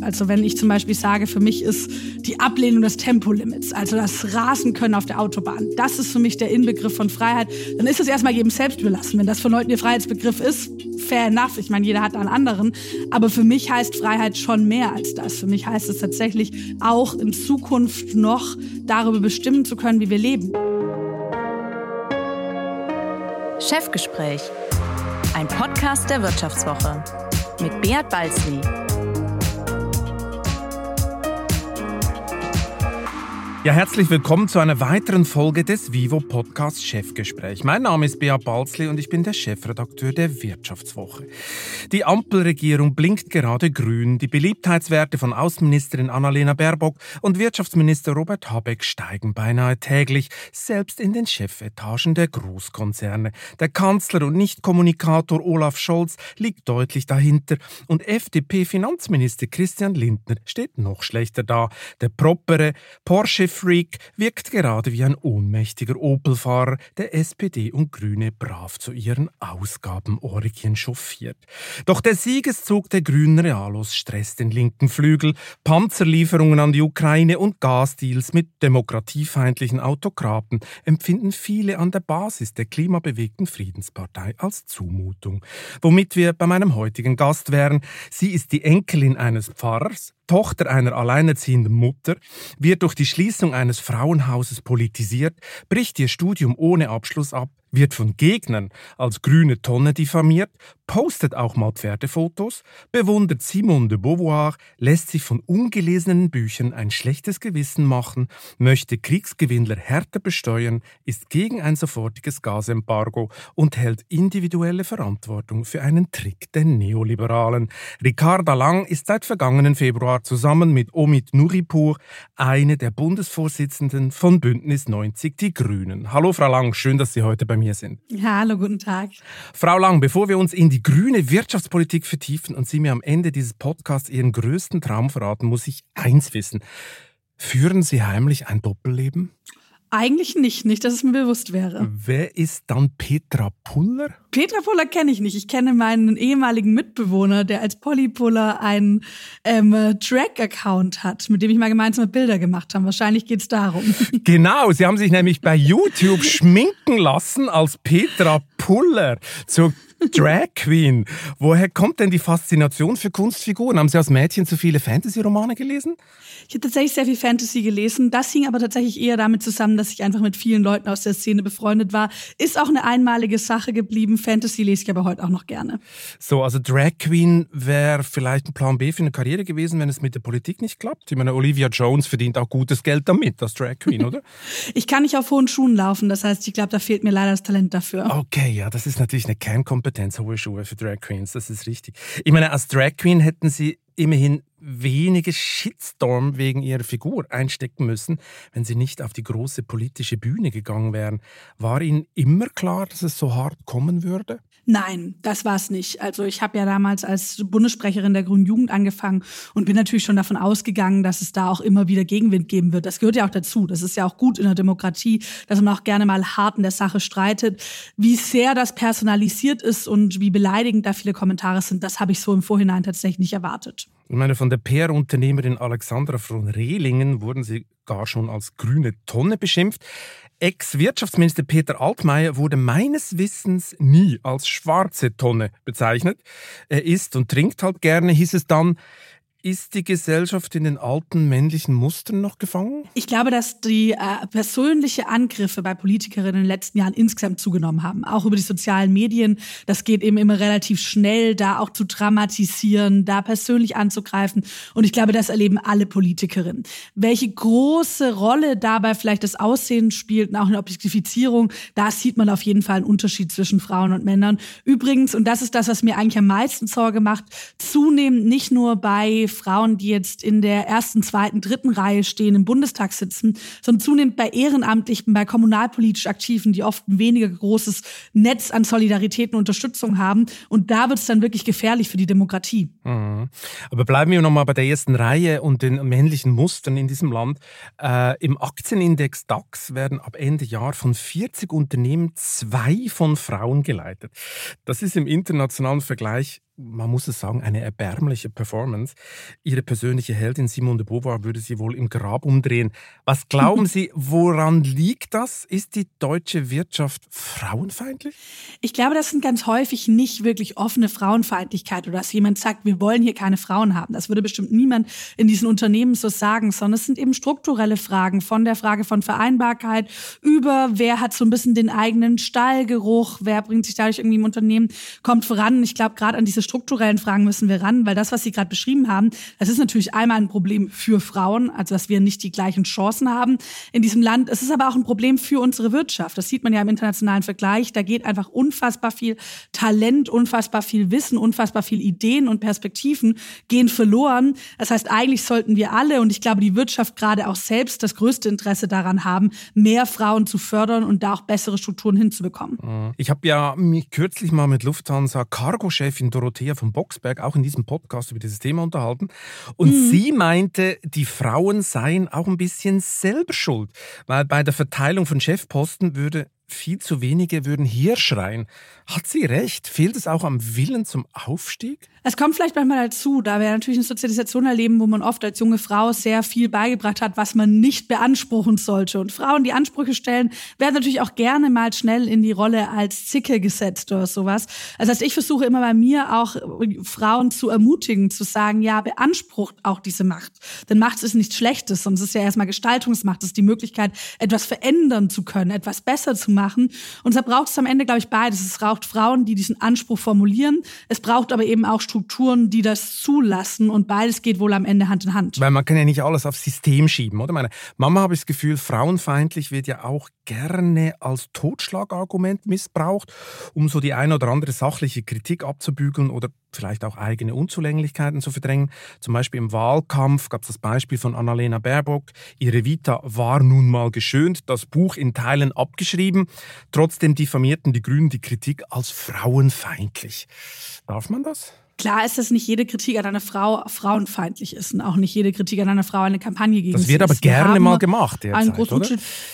Also wenn ich zum Beispiel sage, für mich ist die Ablehnung des Tempolimits, also das Rasen können auf der Autobahn, das ist für mich der Inbegriff von Freiheit, dann ist es erstmal jedem selbst überlassen. Wenn das von Leuten ihr Freiheitsbegriff ist, fair enough. Ich meine, jeder hat einen anderen. Aber für mich heißt Freiheit schon mehr als das. Für mich heißt es tatsächlich auch in Zukunft noch darüber bestimmen zu können, wie wir leben. Chefgespräch. Ein Podcast der Wirtschaftswoche mit Beat Balzli. Ja, herzlich willkommen zu einer weiteren Folge des Vivo Podcast Chefgespräch. Mein Name ist Bea Balzli und ich bin der Chefredakteur der Wirtschaftswoche. Die Ampelregierung blinkt gerade grün. Die Beliebtheitswerte von Außenministerin Annalena Baerbock und Wirtschaftsminister Robert Habeck steigen beinahe täglich, selbst in den Chefetagen der Großkonzerne. Der Kanzler und Nicht-Kommunikator Olaf Scholz liegt deutlich dahinter und FDP-Finanzminister Christian Lindner steht noch schlechter da. Der propere Porsche Freak wirkt gerade wie ein ohnmächtiger Opel-Fahrer, der SPD und Grüne brav zu ihren Ausgabenorgien chauffiert. Doch der Siegeszug der grünen Realos stresst den linken Flügel, Panzerlieferungen an die Ukraine und Gasdeals mit demokratiefeindlichen Autokraten empfinden viele an der Basis der klimabewegten Friedenspartei als Zumutung. Womit wir bei meinem heutigen Gast wären. Sie ist die Enkelin eines Pfarrers, Tochter einer alleinerziehenden Mutter, wird durch die Schließung eines Frauenhauses politisiert, bricht ihr Studium ohne Abschluss ab, wird von Gegnern als grüne Tonne diffamiert, postet auch mal Pferdefotos, bewundert Simone de Beauvoir, lässt sich von ungelesenen Büchern ein schlechtes Gewissen machen, möchte Kriegsgewinnler härter besteuern, ist gegen ein sofortiges Gasembargo und hält individuelle Verantwortung für einen Trick der Neoliberalen. Ricarda Lang ist seit vergangenen Februar zusammen mit Omid Nuripur eine der Bundesvorsitzenden von Bündnis 90 Die Grünen. Hallo Frau Lang, schön, dass Sie heute bei mir sind. Ja, hallo, guten Tag. Frau Lang, bevor wir uns in die grüne Wirtschaftspolitik vertiefen und Sie mir am Ende dieses Podcasts Ihren größten Traum verraten, muss ich eins wissen. Führen Sie heimlich ein Doppelleben? Eigentlich nicht, nicht, dass es mir bewusst wäre. Wer ist dann Petra Puller? Petra Puller kenne ich nicht. Ich kenne meinen ehemaligen Mitbewohner, der als Polypuller einen ähm, Track-Account hat, mit dem ich mal gemeinsame Bilder gemacht habe. Wahrscheinlich geht es darum. Genau, Sie haben sich nämlich bei YouTube schminken lassen als Petra Puller zur Drag Queen. Woher kommt denn die Faszination für Kunstfiguren? Haben Sie als Mädchen zu viele Fantasy-Romane gelesen? Ich habe tatsächlich sehr viel Fantasy gelesen. Das hing aber tatsächlich eher damit zusammen, dass ich einfach mit vielen Leuten aus der Szene befreundet war. Ist auch eine einmalige Sache geblieben. Fantasy lese ich aber heute auch noch gerne. So, also Drag Queen wäre vielleicht ein Plan B für eine Karriere gewesen, wenn es mit der Politik nicht klappt. Ich meine, Olivia Jones verdient auch gutes Geld damit als Drag Queen, oder? ich kann nicht auf hohen Schuhen laufen. Das heißt, ich glaube, da fehlt mir leider das Talent dafür. Okay, ja, das ist natürlich eine Kernkompetenz Kompetenz, hohe Schuhe für Drag Queens, das ist richtig. Ich meine, als Drag Queen hätten sie immerhin wenige Shitstorm wegen ihrer Figur einstecken müssen, wenn sie nicht auf die große politische Bühne gegangen wären. War Ihnen immer klar, dass es so hart kommen würde? Nein, das war es nicht. Also ich habe ja damals als Bundessprecherin der Grünen Jugend angefangen und bin natürlich schon davon ausgegangen, dass es da auch immer wieder Gegenwind geben wird. Das gehört ja auch dazu. Das ist ja auch gut in der Demokratie, dass man auch gerne mal hart in der Sache streitet. Wie sehr das personalisiert ist und wie beleidigend da viele Kommentare sind, das habe ich so im Vorhinein tatsächlich nicht erwartet. Ich meine, von der PR-Unternehmerin Alexandra von Rehlingen wurden sie gar schon als grüne Tonne beschimpft. Ex-Wirtschaftsminister Peter Altmaier wurde meines Wissens nie als schwarze Tonne bezeichnet. Er isst und trinkt halt gerne, hieß es dann. Ist die Gesellschaft in den alten männlichen Mustern noch gefangen? Ich glaube, dass die äh, persönliche Angriffe bei Politikerinnen in den letzten Jahren insgesamt zugenommen haben. Auch über die sozialen Medien. Das geht eben immer relativ schnell, da auch zu dramatisieren, da persönlich anzugreifen. Und ich glaube, das erleben alle Politikerinnen. Welche große Rolle dabei vielleicht das Aussehen spielt und auch eine Objektifizierung, da sieht man auf jeden Fall einen Unterschied zwischen Frauen und Männern. Übrigens, und das ist das, was mir eigentlich am meisten Sorge macht, zunehmend nicht nur bei Frauen, die jetzt in der ersten, zweiten, dritten Reihe stehen, im Bundestag sitzen, sondern zunehmend bei Ehrenamtlichen, bei kommunalpolitisch Aktiven, die oft ein weniger großes Netz an Solidarität und Unterstützung haben. Und da wird es dann wirklich gefährlich für die Demokratie. Mhm. Aber bleiben wir nochmal bei der ersten Reihe und den männlichen Mustern in diesem Land. Äh, Im Aktienindex DAX werden ab Ende Jahr von 40 Unternehmen zwei von Frauen geleitet. Das ist im internationalen Vergleich man muss es sagen, eine erbärmliche Performance. Ihre persönliche Heldin Simone de Beauvoir würde sie wohl im Grab umdrehen. Was glauben Sie, woran liegt das? Ist die deutsche Wirtschaft frauenfeindlich? Ich glaube, das sind ganz häufig nicht wirklich offene Frauenfeindlichkeit oder dass jemand sagt, wir wollen hier keine Frauen haben. Das würde bestimmt niemand in diesen Unternehmen so sagen, sondern es sind eben strukturelle Fragen von der Frage von Vereinbarkeit über wer hat so ein bisschen den eigenen Stallgeruch, wer bringt sich dadurch irgendwie im Unternehmen, kommt voran. Ich glaube, gerade an diese strukturellen Fragen müssen wir ran, weil das, was Sie gerade beschrieben haben, das ist natürlich einmal ein Problem für Frauen, also dass wir nicht die gleichen Chancen haben in diesem Land. Es ist aber auch ein Problem für unsere Wirtschaft. Das sieht man ja im internationalen Vergleich. Da geht einfach unfassbar viel Talent, unfassbar viel Wissen, unfassbar viel Ideen und Perspektiven gehen verloren. Das heißt, eigentlich sollten wir alle und ich glaube, die Wirtschaft gerade auch selbst das größte Interesse daran haben, mehr Frauen zu fördern und da auch bessere Strukturen hinzubekommen. Ich habe ja mich kürzlich mal mit Lufthansa Cargo-Chefin Dorothea Dorothea von Boxberg auch in diesem Podcast über dieses Thema unterhalten. Und mhm. sie meinte, die Frauen seien auch ein bisschen selber schuld, weil bei der Verteilung von Chefposten würde viel zu wenige würden hier schreien. Hat sie recht? Fehlt es auch am Willen zum Aufstieg? Es kommt vielleicht manchmal dazu, da wir natürlich eine Sozialisation erleben, wo man oft als junge Frau sehr viel beigebracht hat, was man nicht beanspruchen sollte. Und Frauen, die Ansprüche stellen, werden natürlich auch gerne mal schnell in die Rolle als Zicke gesetzt oder sowas. Das heißt, ich versuche immer bei mir auch Frauen zu ermutigen, zu sagen, ja, beansprucht auch diese Macht. Denn Macht ist nichts Schlechtes, sondern es ist ja erstmal Gestaltungsmacht, es ist die Möglichkeit, etwas verändern zu können, etwas besser zu machen. Und deshalb braucht es am Ende, glaube ich, beides. Es braucht Frauen, die diesen Anspruch formulieren. Es braucht aber eben auch Strukturen, die das zulassen. Und beides geht wohl am Ende Hand in Hand. Weil man kann ja nicht alles aufs System schieben, oder? Meine Mama habe ich das Gefühl, frauenfeindlich wird ja auch gerne als Totschlagargument missbraucht, um so die eine oder andere sachliche Kritik abzubügeln oder vielleicht auch eigene Unzulänglichkeiten zu verdrängen. Zum Beispiel im Wahlkampf gab es das Beispiel von Annalena Baerbock. Ihre Vita war nun mal geschönt, das Buch in Teilen abgeschrieben. Trotzdem diffamierten die Grünen die Kritik als frauenfeindlich. Darf man das? Klar ist, dass nicht jede Kritik an einer Frau frauenfeindlich ist und auch nicht jede Kritik an einer Frau eine Kampagne gegen Das wird aber gerne mal gemacht. Derzeit, oder?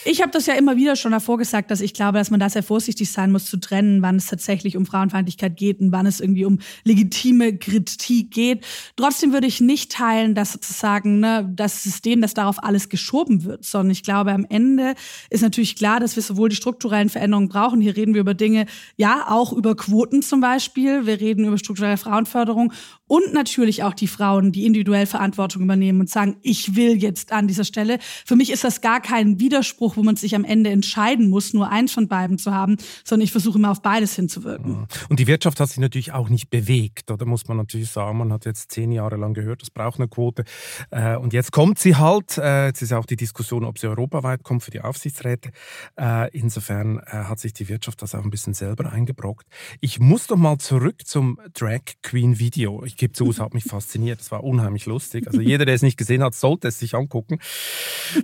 Ich habe das ja immer wieder schon davor gesagt, dass ich glaube, dass man da sehr vorsichtig sein muss zu trennen, wann es tatsächlich um Frauenfeindlichkeit geht und wann es irgendwie um legitime Kritik geht. Trotzdem würde ich nicht teilen, dass sozusagen ne, das System, dass darauf alles geschoben wird, sondern ich glaube, am Ende ist natürlich klar, dass wir sowohl die strukturellen Veränderungen brauchen. Hier reden wir über Dinge, ja, auch über Quoten zum Beispiel. Wir reden über strukturelle Frauenförderung Frauenförderung und natürlich auch die Frauen, die individuell Verantwortung übernehmen und sagen, ich will jetzt an dieser Stelle. Für mich ist das gar kein Widerspruch, wo man sich am Ende entscheiden muss, nur eins von beiden zu haben, sondern ich versuche immer auf beides hinzuwirken. Und die Wirtschaft hat sich natürlich auch nicht bewegt, oder muss man natürlich sagen. Man hat jetzt zehn Jahre lang gehört, es braucht eine Quote. Äh, und jetzt kommt sie halt. Äh, jetzt ist auch die Diskussion, ob sie europaweit kommt für die Aufsichtsräte. Äh, insofern hat sich die Wirtschaft das auch ein bisschen selber eingebrockt. Ich muss doch mal zurück zum Drag Queen Queen-Video. Ich gebe zu, es hat mich fasziniert. Es war unheimlich lustig. Also jeder, der es nicht gesehen hat, sollte es sich angucken.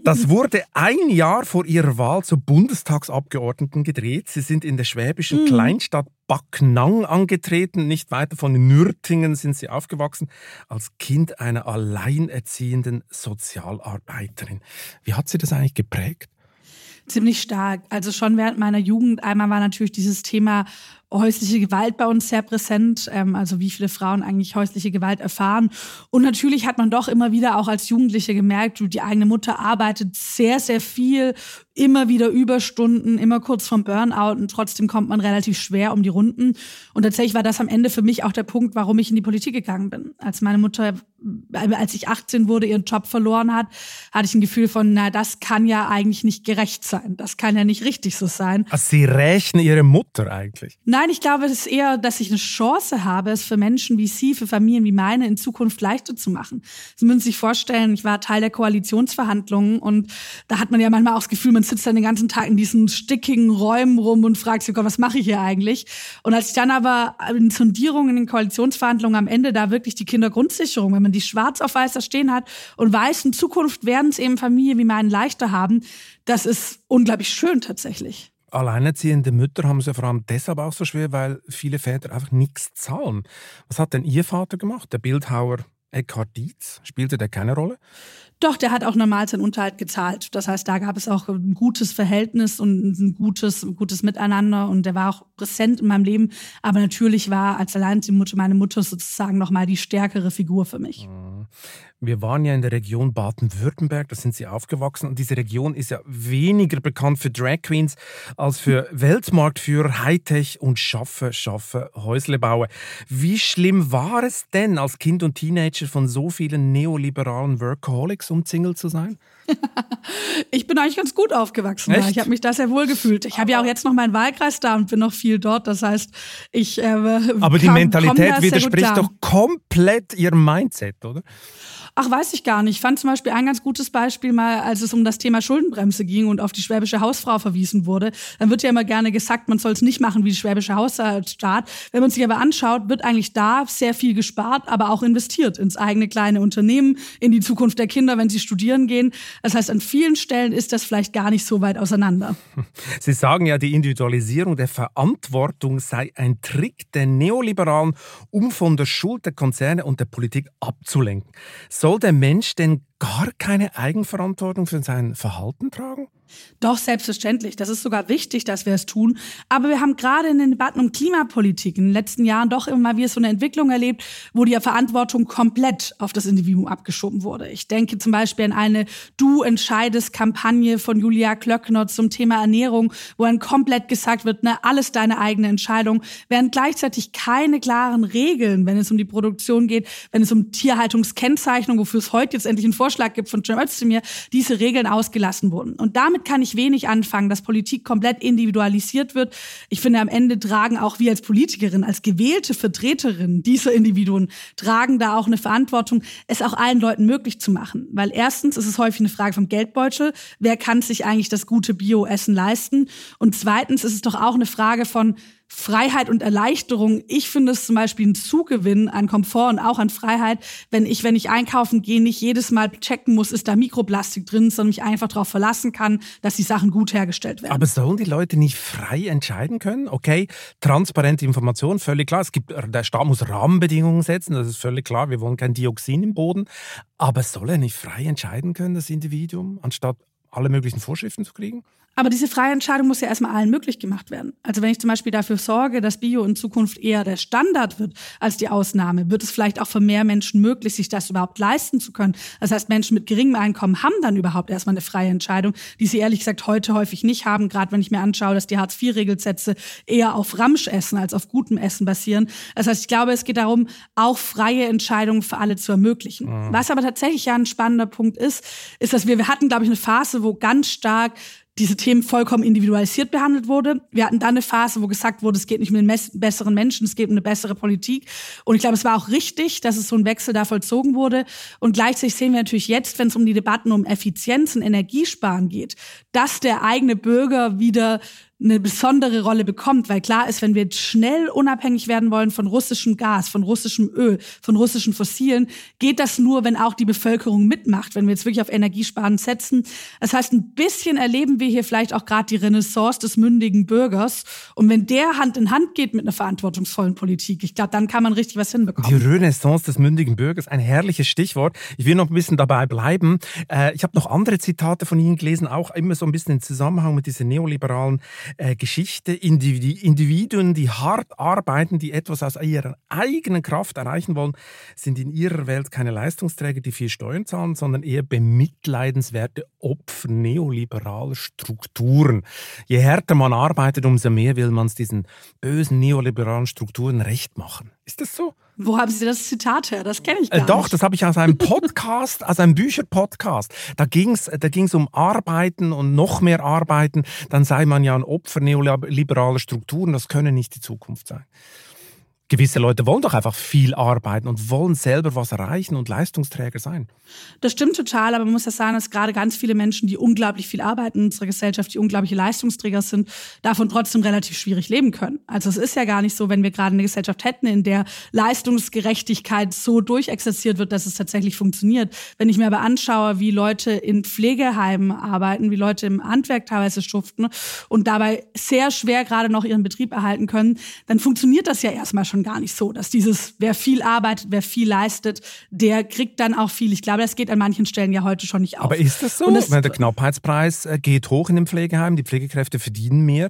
Das wurde ein Jahr vor ihrer Wahl zur Bundestagsabgeordneten gedreht. Sie sind in der schwäbischen mhm. Kleinstadt Backnang angetreten. Nicht weiter von Nürtingen sind sie aufgewachsen. Als Kind einer alleinerziehenden Sozialarbeiterin. Wie hat sie das eigentlich geprägt? Ziemlich stark. Also schon während meiner Jugend einmal war natürlich dieses Thema häusliche Gewalt bei uns sehr präsent, ähm, also wie viele Frauen eigentlich häusliche Gewalt erfahren. Und natürlich hat man doch immer wieder auch als Jugendliche gemerkt, die eigene Mutter arbeitet sehr, sehr viel, immer wieder Überstunden, immer kurz vom Burnout und trotzdem kommt man relativ schwer um die Runden. Und tatsächlich war das am Ende für mich auch der Punkt, warum ich in die Politik gegangen bin. Als meine Mutter, äh, als ich 18 wurde, ihren Job verloren hat, hatte ich ein Gefühl von, na, das kann ja eigentlich nicht gerecht sein. Das kann ja nicht richtig so sein. Also Sie rächen Ihre Mutter eigentlich? Nein, ich glaube, es ist eher, dass ich eine Chance habe, es für Menschen wie Sie, für Familien wie meine in Zukunft leichter zu machen. Sie müssen sich vorstellen, ich war Teil der Koalitionsverhandlungen und da hat man ja manchmal auch das Gefühl, man sitzt dann den ganzen Tag in diesen stickigen Räumen rum und fragt sich, was mache ich hier eigentlich? Und als ich dann aber in Sondierungen in den Koalitionsverhandlungen am Ende da wirklich die Kindergrundsicherung, wenn man die schwarz auf weiß da stehen hat und weiß, in Zukunft werden es eben Familien wie meinen leichter haben, das ist unglaublich schön tatsächlich. Alleinerziehende Mütter haben es ja vor allem deshalb auch so schwer, weil viele Väter einfach nichts zahlen. Was hat denn Ihr Vater gemacht, der Bildhauer Eckhard Dietz, spielte der keine Rolle? Doch, der hat auch normal seinen Unterhalt gezahlt. Das heißt, da gab es auch ein gutes Verhältnis und ein gutes, gutes Miteinander und der war auch präsent in meinem Leben. Aber natürlich war als Mutter meine Mutter sozusagen nochmal die stärkere Figur für mich. Wir waren ja in der Region Baden-Württemberg, da sind Sie aufgewachsen und diese Region ist ja weniger bekannt für Drag Queens als für Weltmarktführer, Hightech und Schaffe, Schaffe, Häusle bauen. Wie schlimm war es denn als Kind und Teenager von so vielen neoliberalen Workaholics umzingelt zu sein? ich bin eigentlich ganz gut aufgewachsen. Echt? Ich habe mich da sehr wohl gefühlt. Ich habe ja auch jetzt noch meinen Wahlkreis da und bin noch viel dort. Das heißt, ich. Äh, Aber die Mentalität widerspricht doch komplett ihrem Mindset, oder? Ach, weiß ich gar nicht. Ich fand zum Beispiel ein ganz gutes Beispiel mal, als es um das Thema Schuldenbremse ging und auf die schwäbische Hausfrau verwiesen wurde. Dann wird ja immer gerne gesagt, man soll es nicht machen wie die schwäbische Hausstaat. Wenn man sich aber anschaut, wird eigentlich da sehr viel gespart, aber auch investiert ins eigene kleine Unternehmen, in die Zukunft der Kinder, wenn sie studieren gehen. Das heißt, an vielen Stellen ist das vielleicht gar nicht so weit auseinander. Sie sagen ja, die Individualisierung der Verantwortung sei ein Trick der Neoliberalen, um von der Schuld der Konzerne und der Politik abzulenken. Soll der Mensch denn gar keine Eigenverantwortung für sein Verhalten tragen? Doch, selbstverständlich. Das ist sogar wichtig, dass wir es tun. Aber wir haben gerade in den Debatten um Klimapolitik in den letzten Jahren doch immer wieder so eine Entwicklung erlebt, wo die Verantwortung komplett auf das Individuum abgeschoben wurde. Ich denke zum Beispiel an eine Du entscheidest Kampagne von Julia Klöckner zum Thema Ernährung, wo dann komplett gesagt wird, ne, alles deine eigene Entscheidung, während gleichzeitig keine klaren Regeln, wenn es um die Produktion geht, wenn es um Tierhaltungskennzeichnung, wofür es heute jetzt endlich einen Vorschlag gibt von Cem Özdemir, diese Regeln ausgelassen wurden. Und damit kann ich wenig anfangen, dass Politik komplett individualisiert wird. Ich finde, am Ende tragen auch wir als Politikerin, als gewählte Vertreterin dieser Individuen, tragen da auch eine Verantwortung, es auch allen Leuten möglich zu machen. Weil erstens ist es häufig eine Frage vom Geldbeutel. Wer kann sich eigentlich das gute Bio-Essen leisten? Und zweitens ist es doch auch eine Frage von, Freiheit und Erleichterung. Ich finde es zum Beispiel ein Zugewinn an Komfort und auch an Freiheit, wenn ich, wenn ich einkaufen gehe, nicht jedes Mal checken muss, ist da Mikroplastik drin, sondern mich einfach darauf verlassen kann, dass die Sachen gut hergestellt werden. Aber sollen die Leute nicht frei entscheiden können? Okay, transparente Information, völlig klar. Es gibt, der Staat muss Rahmenbedingungen setzen, das ist völlig klar. Wir wollen kein Dioxin im Boden. Aber soll er nicht frei entscheiden können, das Individuum, anstatt alle möglichen Vorschriften zu kriegen? Aber diese freie Entscheidung muss ja erstmal allen möglich gemacht werden. Also wenn ich zum Beispiel dafür sorge, dass Bio in Zukunft eher der Standard wird als die Ausnahme, wird es vielleicht auch für mehr Menschen möglich, sich das überhaupt leisten zu können. Das heißt, Menschen mit geringem Einkommen haben dann überhaupt erstmal eine freie Entscheidung, die sie ehrlich gesagt heute häufig nicht haben, gerade wenn ich mir anschaue, dass die Hartz-IV-Regelsätze eher auf Ramschessen als auf gutem Essen basieren. Das heißt, ich glaube, es geht darum, auch freie Entscheidungen für alle zu ermöglichen. Mhm. Was aber tatsächlich ja ein spannender Punkt ist, ist, dass wir, wir hatten, glaube ich, eine Phase, wo ganz stark diese Themen vollkommen individualisiert behandelt wurde. Wir hatten dann eine Phase, wo gesagt wurde, es geht nicht um den besseren Menschen, es geht um eine bessere Politik. Und ich glaube, es war auch richtig, dass es so ein Wechsel da vollzogen wurde. Und gleichzeitig sehen wir natürlich jetzt, wenn es um die Debatten um Effizienz und Energiesparen geht, dass der eigene Bürger wieder eine besondere Rolle bekommt, weil klar ist, wenn wir schnell unabhängig werden wollen von russischem Gas, von russischem Öl, von russischen Fossilen, geht das nur, wenn auch die Bevölkerung mitmacht, wenn wir jetzt wirklich auf Energiesparen setzen. Das heißt, ein bisschen erleben wir hier vielleicht auch gerade die Renaissance des mündigen Bürgers. Und wenn der Hand in Hand geht mit einer verantwortungsvollen Politik, ich glaube, dann kann man richtig was hinbekommen. Die Renaissance des mündigen Bürgers, ein herrliches Stichwort. Ich will noch ein bisschen dabei bleiben. Äh, ich habe noch andere Zitate von Ihnen gelesen, auch immer so ein bisschen im Zusammenhang mit diesen neoliberalen äh, Geschichte. Individuen, die hart arbeiten, die etwas aus ihrer eigenen Kraft erreichen wollen, sind in ihrer Welt keine Leistungsträger, die viel Steuern zahlen, sondern eher bemitleidenswerte Opfer neoliberaler Strukturen. Je härter man arbeitet, umso mehr will man es diesen bösen neoliberalen Strukturen recht machen. Ist das so? Wo haben Sie das Zitat her? Das kenne ich gar äh, doch, nicht. das habe ich aus einem Podcast, aus einem Bücherpodcast. Da ging es da ging's um Arbeiten und noch mehr Arbeiten. Dann sei man ja ein Opfer neoliberaler Strukturen. Das könne nicht die Zukunft sein gewisse Leute wollen doch einfach viel arbeiten und wollen selber was erreichen und Leistungsträger sein. Das stimmt total, aber man muss ja sagen, dass gerade ganz viele Menschen, die unglaublich viel arbeiten in unserer Gesellschaft, die unglaubliche Leistungsträger sind, davon trotzdem relativ schwierig leben können. Also es ist ja gar nicht so, wenn wir gerade eine Gesellschaft hätten, in der Leistungsgerechtigkeit so durchexerziert wird, dass es tatsächlich funktioniert. Wenn ich mir aber anschaue, wie Leute in Pflegeheimen arbeiten, wie Leute im Handwerk teilweise schuften und dabei sehr schwer gerade noch ihren Betrieb erhalten können, dann funktioniert das ja erstmal schon schon gar nicht so, dass dieses, wer viel arbeitet, wer viel leistet, der kriegt dann auch viel. Ich glaube, das geht an manchen Stellen ja heute schon nicht auf. Aber ist das so? Das, der Knappheitspreis äh, geht hoch in den Pflegeheimen, die Pflegekräfte verdienen mehr.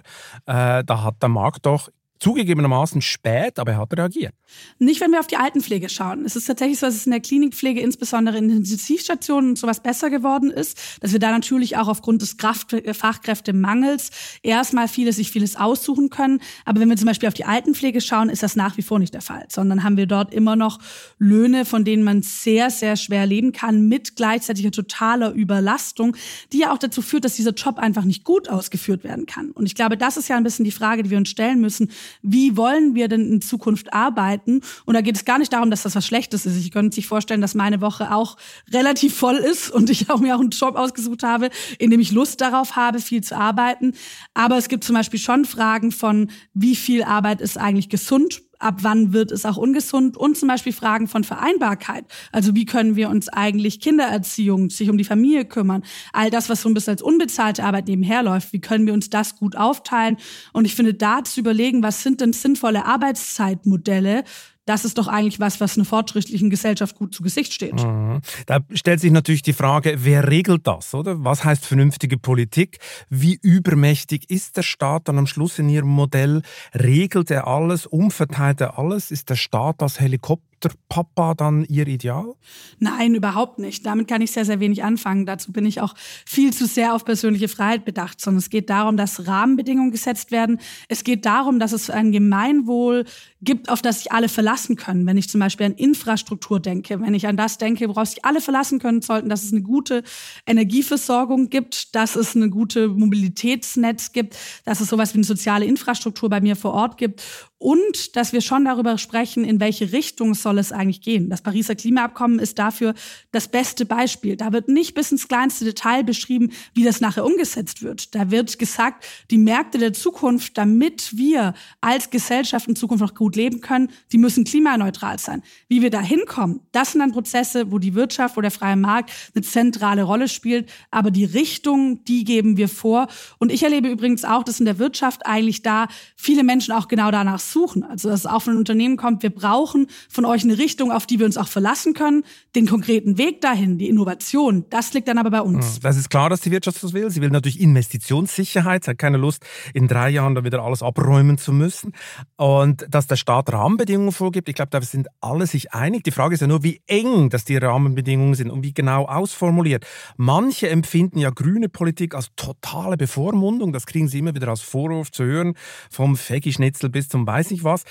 Äh, da hat der Markt doch zugegebenermaßen spät, aber er hat reagiert. Nicht, wenn wir auf die Altenpflege schauen. Es ist tatsächlich so, dass es in der Klinikpflege, insbesondere in Intensivstationen und sowas besser geworden ist, dass wir da natürlich auch aufgrund des Kraft Fachkräftemangels erstmal vieles, sich vieles aussuchen können. Aber wenn wir zum Beispiel auf die Altenpflege schauen, ist das nach wie vor nicht der Fall, sondern haben wir dort immer noch Löhne, von denen man sehr, sehr schwer leben kann, mit gleichzeitiger totaler Überlastung, die ja auch dazu führt, dass dieser Job einfach nicht gut ausgeführt werden kann. Und ich glaube, das ist ja ein bisschen die Frage, die wir uns stellen müssen wie wollen wir denn in Zukunft arbeiten? Und da geht es gar nicht darum, dass das was Schlechtes ist. Ich könnte sich vorstellen, dass meine Woche auch relativ voll ist und ich auch mir auch einen Job ausgesucht habe, in dem ich Lust darauf habe, viel zu arbeiten. Aber es gibt zum Beispiel schon Fragen von, wie viel Arbeit ist eigentlich gesund ab wann wird es auch ungesund und zum Beispiel Fragen von Vereinbarkeit. Also wie können wir uns eigentlich Kindererziehung, sich um die Familie kümmern, all das, was so ein bisschen als unbezahlte Arbeit nebenher läuft, wie können wir uns das gut aufteilen? Und ich finde, da zu überlegen, was sind denn sinnvolle Arbeitszeitmodelle, das ist doch eigentlich was, was einer fortschrittlichen Gesellschaft gut zu Gesicht steht. Mhm. Da stellt sich natürlich die Frage, wer regelt das, oder? Was heißt vernünftige Politik? Wie übermächtig ist der Staat dann am Schluss in ihrem Modell? Regelt er alles? Umverteilt er alles? Ist der Staat das Helikopter? Papa dann Ihr Ideal? Nein, überhaupt nicht. Damit kann ich sehr, sehr wenig anfangen. Dazu bin ich auch viel zu sehr auf persönliche Freiheit bedacht, sondern es geht darum, dass Rahmenbedingungen gesetzt werden. Es geht darum, dass es ein Gemeinwohl gibt, auf das sich alle verlassen können. Wenn ich zum Beispiel an Infrastruktur denke, wenn ich an das denke, worauf sich alle verlassen können sollten, dass es eine gute Energieversorgung gibt, dass es eine gute Mobilitätsnetz gibt, dass es sowas wie eine soziale Infrastruktur bei mir vor Ort gibt und dass wir schon darüber sprechen, in welche Richtung soll es eigentlich gehen. Das Pariser Klimaabkommen ist dafür das beste Beispiel. Da wird nicht bis ins kleinste Detail beschrieben, wie das nachher umgesetzt wird. Da wird gesagt, die Märkte der Zukunft, damit wir als Gesellschaft in Zukunft noch gut leben können, die müssen klimaneutral sein. Wie wir da hinkommen, das sind dann Prozesse, wo die Wirtschaft, wo der freie Markt eine zentrale Rolle spielt. Aber die Richtung, die geben wir vor. Und ich erlebe übrigens auch, dass in der Wirtschaft eigentlich da viele Menschen auch genau danach suchen. Also dass es auch von Unternehmen kommt, wir brauchen von euch eine Richtung, auf die wir uns auch verlassen können. Den konkreten Weg dahin, die Innovation, das liegt dann aber bei uns. Das ist klar, dass die Wirtschaft das will. Sie will natürlich Investitionssicherheit, sie hat keine Lust, in drei Jahren da wieder alles abräumen zu müssen. Und dass der Staat Rahmenbedingungen vorgibt, ich glaube, da sind alle sich einig. Die Frage ist ja nur, wie eng dass die Rahmenbedingungen sind und wie genau ausformuliert. Manche empfinden ja grüne Politik als totale Bevormundung. Das kriegen sie immer wieder als Vorwurf zu hören, vom Feggi-Schnitzel bis zum weiß nicht was.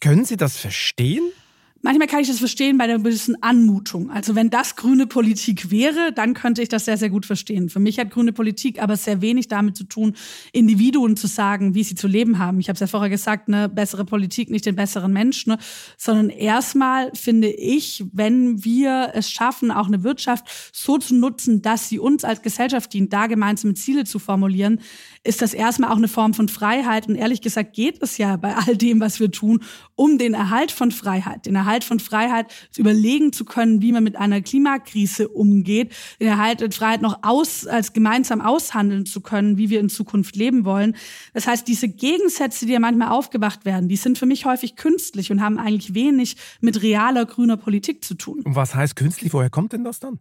Können Sie das verstehen? Manchmal kann ich das verstehen bei einer gewissen Anmutung. Also wenn das grüne Politik wäre, dann könnte ich das sehr, sehr gut verstehen. Für mich hat grüne Politik aber sehr wenig damit zu tun, Individuen zu sagen, wie sie zu leben haben. Ich habe es ja vorher gesagt, eine bessere Politik, nicht den besseren Menschen, ne? sondern erstmal finde ich, wenn wir es schaffen, auch eine Wirtschaft so zu nutzen, dass sie uns als Gesellschaft dient, da gemeinsame Ziele zu formulieren, ist das erstmal auch eine Form von Freiheit. Und ehrlich gesagt geht es ja bei all dem, was wir tun, um den Erhalt von Freiheit, den Erhalt von Freiheit, überlegen zu können, wie man mit einer Klimakrise umgeht, den Erhalt von Freiheit noch aus, als gemeinsam aushandeln zu können, wie wir in Zukunft leben wollen. Das heißt, diese Gegensätze, die ja manchmal aufgewacht werden, die sind für mich häufig künstlich und haben eigentlich wenig mit realer grüner Politik zu tun. Und was heißt künstlich? Woher kommt denn das dann?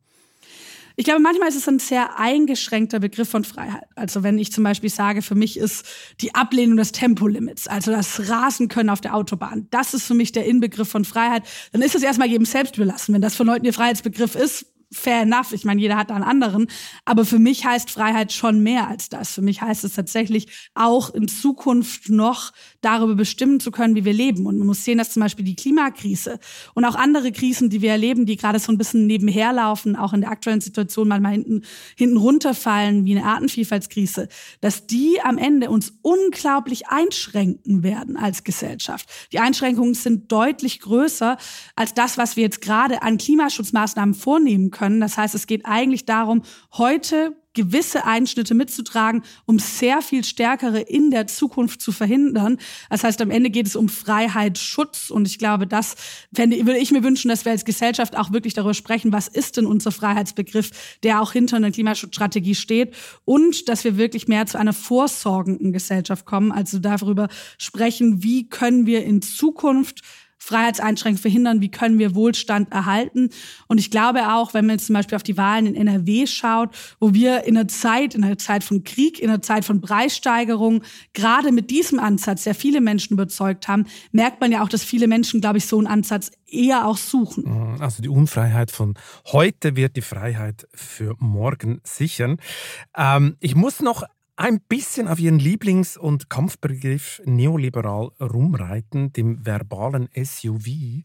Ich glaube, manchmal ist es ein sehr eingeschränkter Begriff von Freiheit. Also wenn ich zum Beispiel sage, für mich ist die Ablehnung des Tempolimits, also das Rasen können auf der Autobahn, das ist für mich der Inbegriff von Freiheit, dann ist es erstmal jedem selbst überlassen. Wenn das von Leuten ihr Freiheitsbegriff ist, fair enough. Ich meine, jeder hat da einen anderen. Aber für mich heißt Freiheit schon mehr als das. Für mich heißt es tatsächlich auch in Zukunft noch darüber bestimmen zu können, wie wir leben. Und man muss sehen, dass zum Beispiel die Klimakrise und auch andere Krisen, die wir erleben, die gerade so ein bisschen nebenher laufen, auch in der aktuellen Situation manchmal hinten, hinten runterfallen, wie eine Artenvielfaltskrise, dass die am Ende uns unglaublich einschränken werden als Gesellschaft. Die Einschränkungen sind deutlich größer als das, was wir jetzt gerade an Klimaschutzmaßnahmen vornehmen können können. Das heißt, es geht eigentlich darum, heute gewisse Einschnitte mitzutragen, um sehr viel stärkere in der Zukunft zu verhindern. Das heißt, am Ende geht es um Freiheitsschutz und ich glaube, das würde ich mir wünschen, dass wir als Gesellschaft auch wirklich darüber sprechen, was ist denn unser Freiheitsbegriff, der auch hinter einer Klimaschutzstrategie steht. Und dass wir wirklich mehr zu einer vorsorgenden Gesellschaft kommen, also darüber sprechen, wie können wir in Zukunft Freiheitseinschränkungen verhindern, wie können wir Wohlstand erhalten. Und ich glaube auch, wenn man jetzt zum Beispiel auf die Wahlen in NRW schaut, wo wir in einer Zeit, in einer Zeit von Krieg, in einer Zeit von Preissteigerung, gerade mit diesem Ansatz sehr viele Menschen überzeugt haben, merkt man ja auch, dass viele Menschen, glaube ich, so einen Ansatz eher auch suchen. Mhm, also die Unfreiheit von heute wird die Freiheit für morgen sichern. Ähm, ich muss noch ein bisschen auf Ihren Lieblings- und Kampfbegriff neoliberal rumreiten, dem verbalen SUV.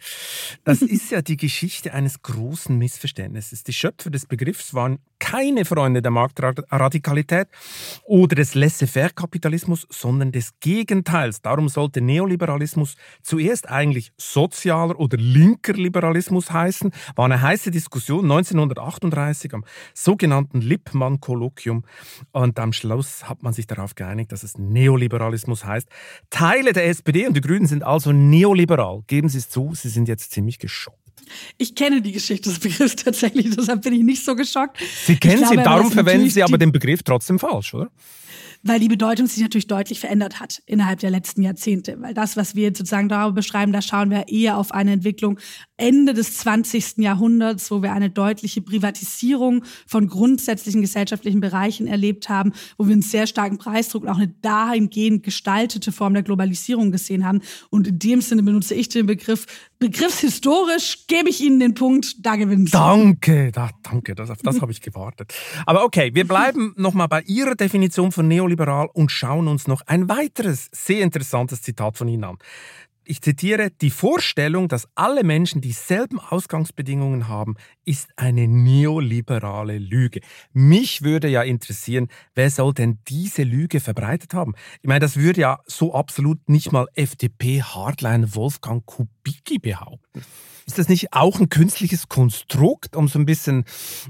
Das ist ja die Geschichte eines großen Missverständnisses. Die Schöpfer des Begriffs waren keine Freunde der Marktradikalität oder des Laissez-faire-Kapitalismus, sondern des Gegenteils. Darum sollte Neoliberalismus zuerst eigentlich sozialer oder linker Liberalismus heißen. War eine heiße Diskussion 1938 am sogenannten Lippmann-Kolloquium und am Schluss hat man sich darauf geeinigt, dass es Neoliberalismus heißt. Teile der SPD und die Grünen sind also neoliberal. Geben Sie es zu, Sie sind jetzt ziemlich geschockt. Ich kenne die Geschichte des Begriffs tatsächlich, deshalb bin ich nicht so geschockt. Sie kennen glaube, sie, darum verwenden Sie aber den Begriff trotzdem falsch, oder? weil die Bedeutung sich natürlich deutlich verändert hat innerhalb der letzten Jahrzehnte. Weil das, was wir jetzt sozusagen darüber beschreiben, da schauen wir eher auf eine Entwicklung Ende des 20. Jahrhunderts, wo wir eine deutliche Privatisierung von grundsätzlichen gesellschaftlichen Bereichen erlebt haben, wo wir einen sehr starken Preisdruck und auch eine dahingehend gestaltete Form der Globalisierung gesehen haben. Und in dem Sinne benutze ich den Begriff begriffshistorisch gebe ich Ihnen den Punkt, da gewinnen Sie. Danke, da, danke, das, auf das habe ich gewartet. Aber okay, wir bleiben nochmal bei Ihrer Definition von neoliberal und schauen uns noch ein weiteres sehr interessantes Zitat von Ihnen an ich zitiere, die Vorstellung, dass alle Menschen dieselben Ausgangsbedingungen haben, ist eine neoliberale Lüge. Mich würde ja interessieren, wer soll denn diese Lüge verbreitet haben? Ich meine, das würde ja so absolut nicht mal FDP-Hardline Wolfgang Kubicki behaupten. Ist das nicht auch ein künstliches Konstrukt, um so ein bisschen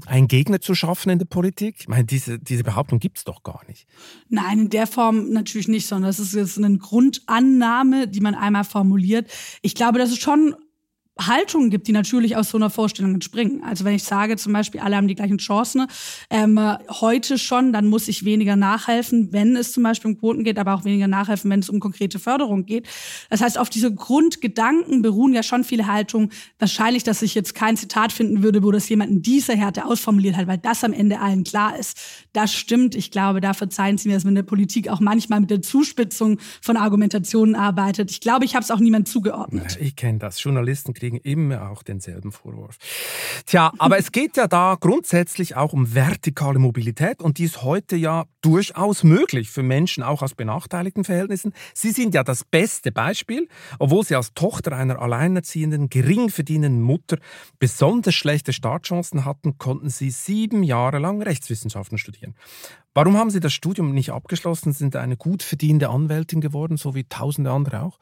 einen Gegner zu schaffen in der Politik? Ich meine, diese, diese Behauptung gibt es doch gar nicht. Nein, in der Form natürlich nicht, sondern es ist jetzt eine Grundannahme, die man einmal formuliert. Ich glaube, das ist schon Haltungen gibt, die natürlich aus so einer Vorstellung entspringen. Also wenn ich sage zum Beispiel, alle haben die gleichen Chancen, ähm, heute schon, dann muss ich weniger nachhelfen, wenn es zum Beispiel um Quoten geht, aber auch weniger nachhelfen, wenn es um konkrete Förderung geht. Das heißt, auf diese Grundgedanken beruhen ja schon viele Haltungen. Wahrscheinlich, dass ich jetzt kein Zitat finden würde, wo das jemand in dieser Härte ausformuliert hat, weil das am Ende allen klar ist. Das stimmt. Ich glaube, da verzeihen Sie mir, dass man in der Politik auch manchmal mit der Zuspitzung von Argumentationen arbeitet. Ich glaube, ich habe es auch niemand zugeordnet. Ich kenne das. Journalisten kriegen immer auch denselben Vorwurf. Tja, aber es geht ja da grundsätzlich auch um vertikale Mobilität und die ist heute ja durchaus möglich für Menschen auch aus benachteiligten Verhältnissen. Sie sind ja das beste Beispiel, obwohl Sie als Tochter einer alleinerziehenden, gering verdienenden Mutter besonders schlechte Startchancen hatten, konnten Sie sieben Jahre lang Rechtswissenschaften studieren. Warum haben Sie das Studium nicht abgeschlossen, sind eine gut verdienende Anwältin geworden, so wie tausende andere auch?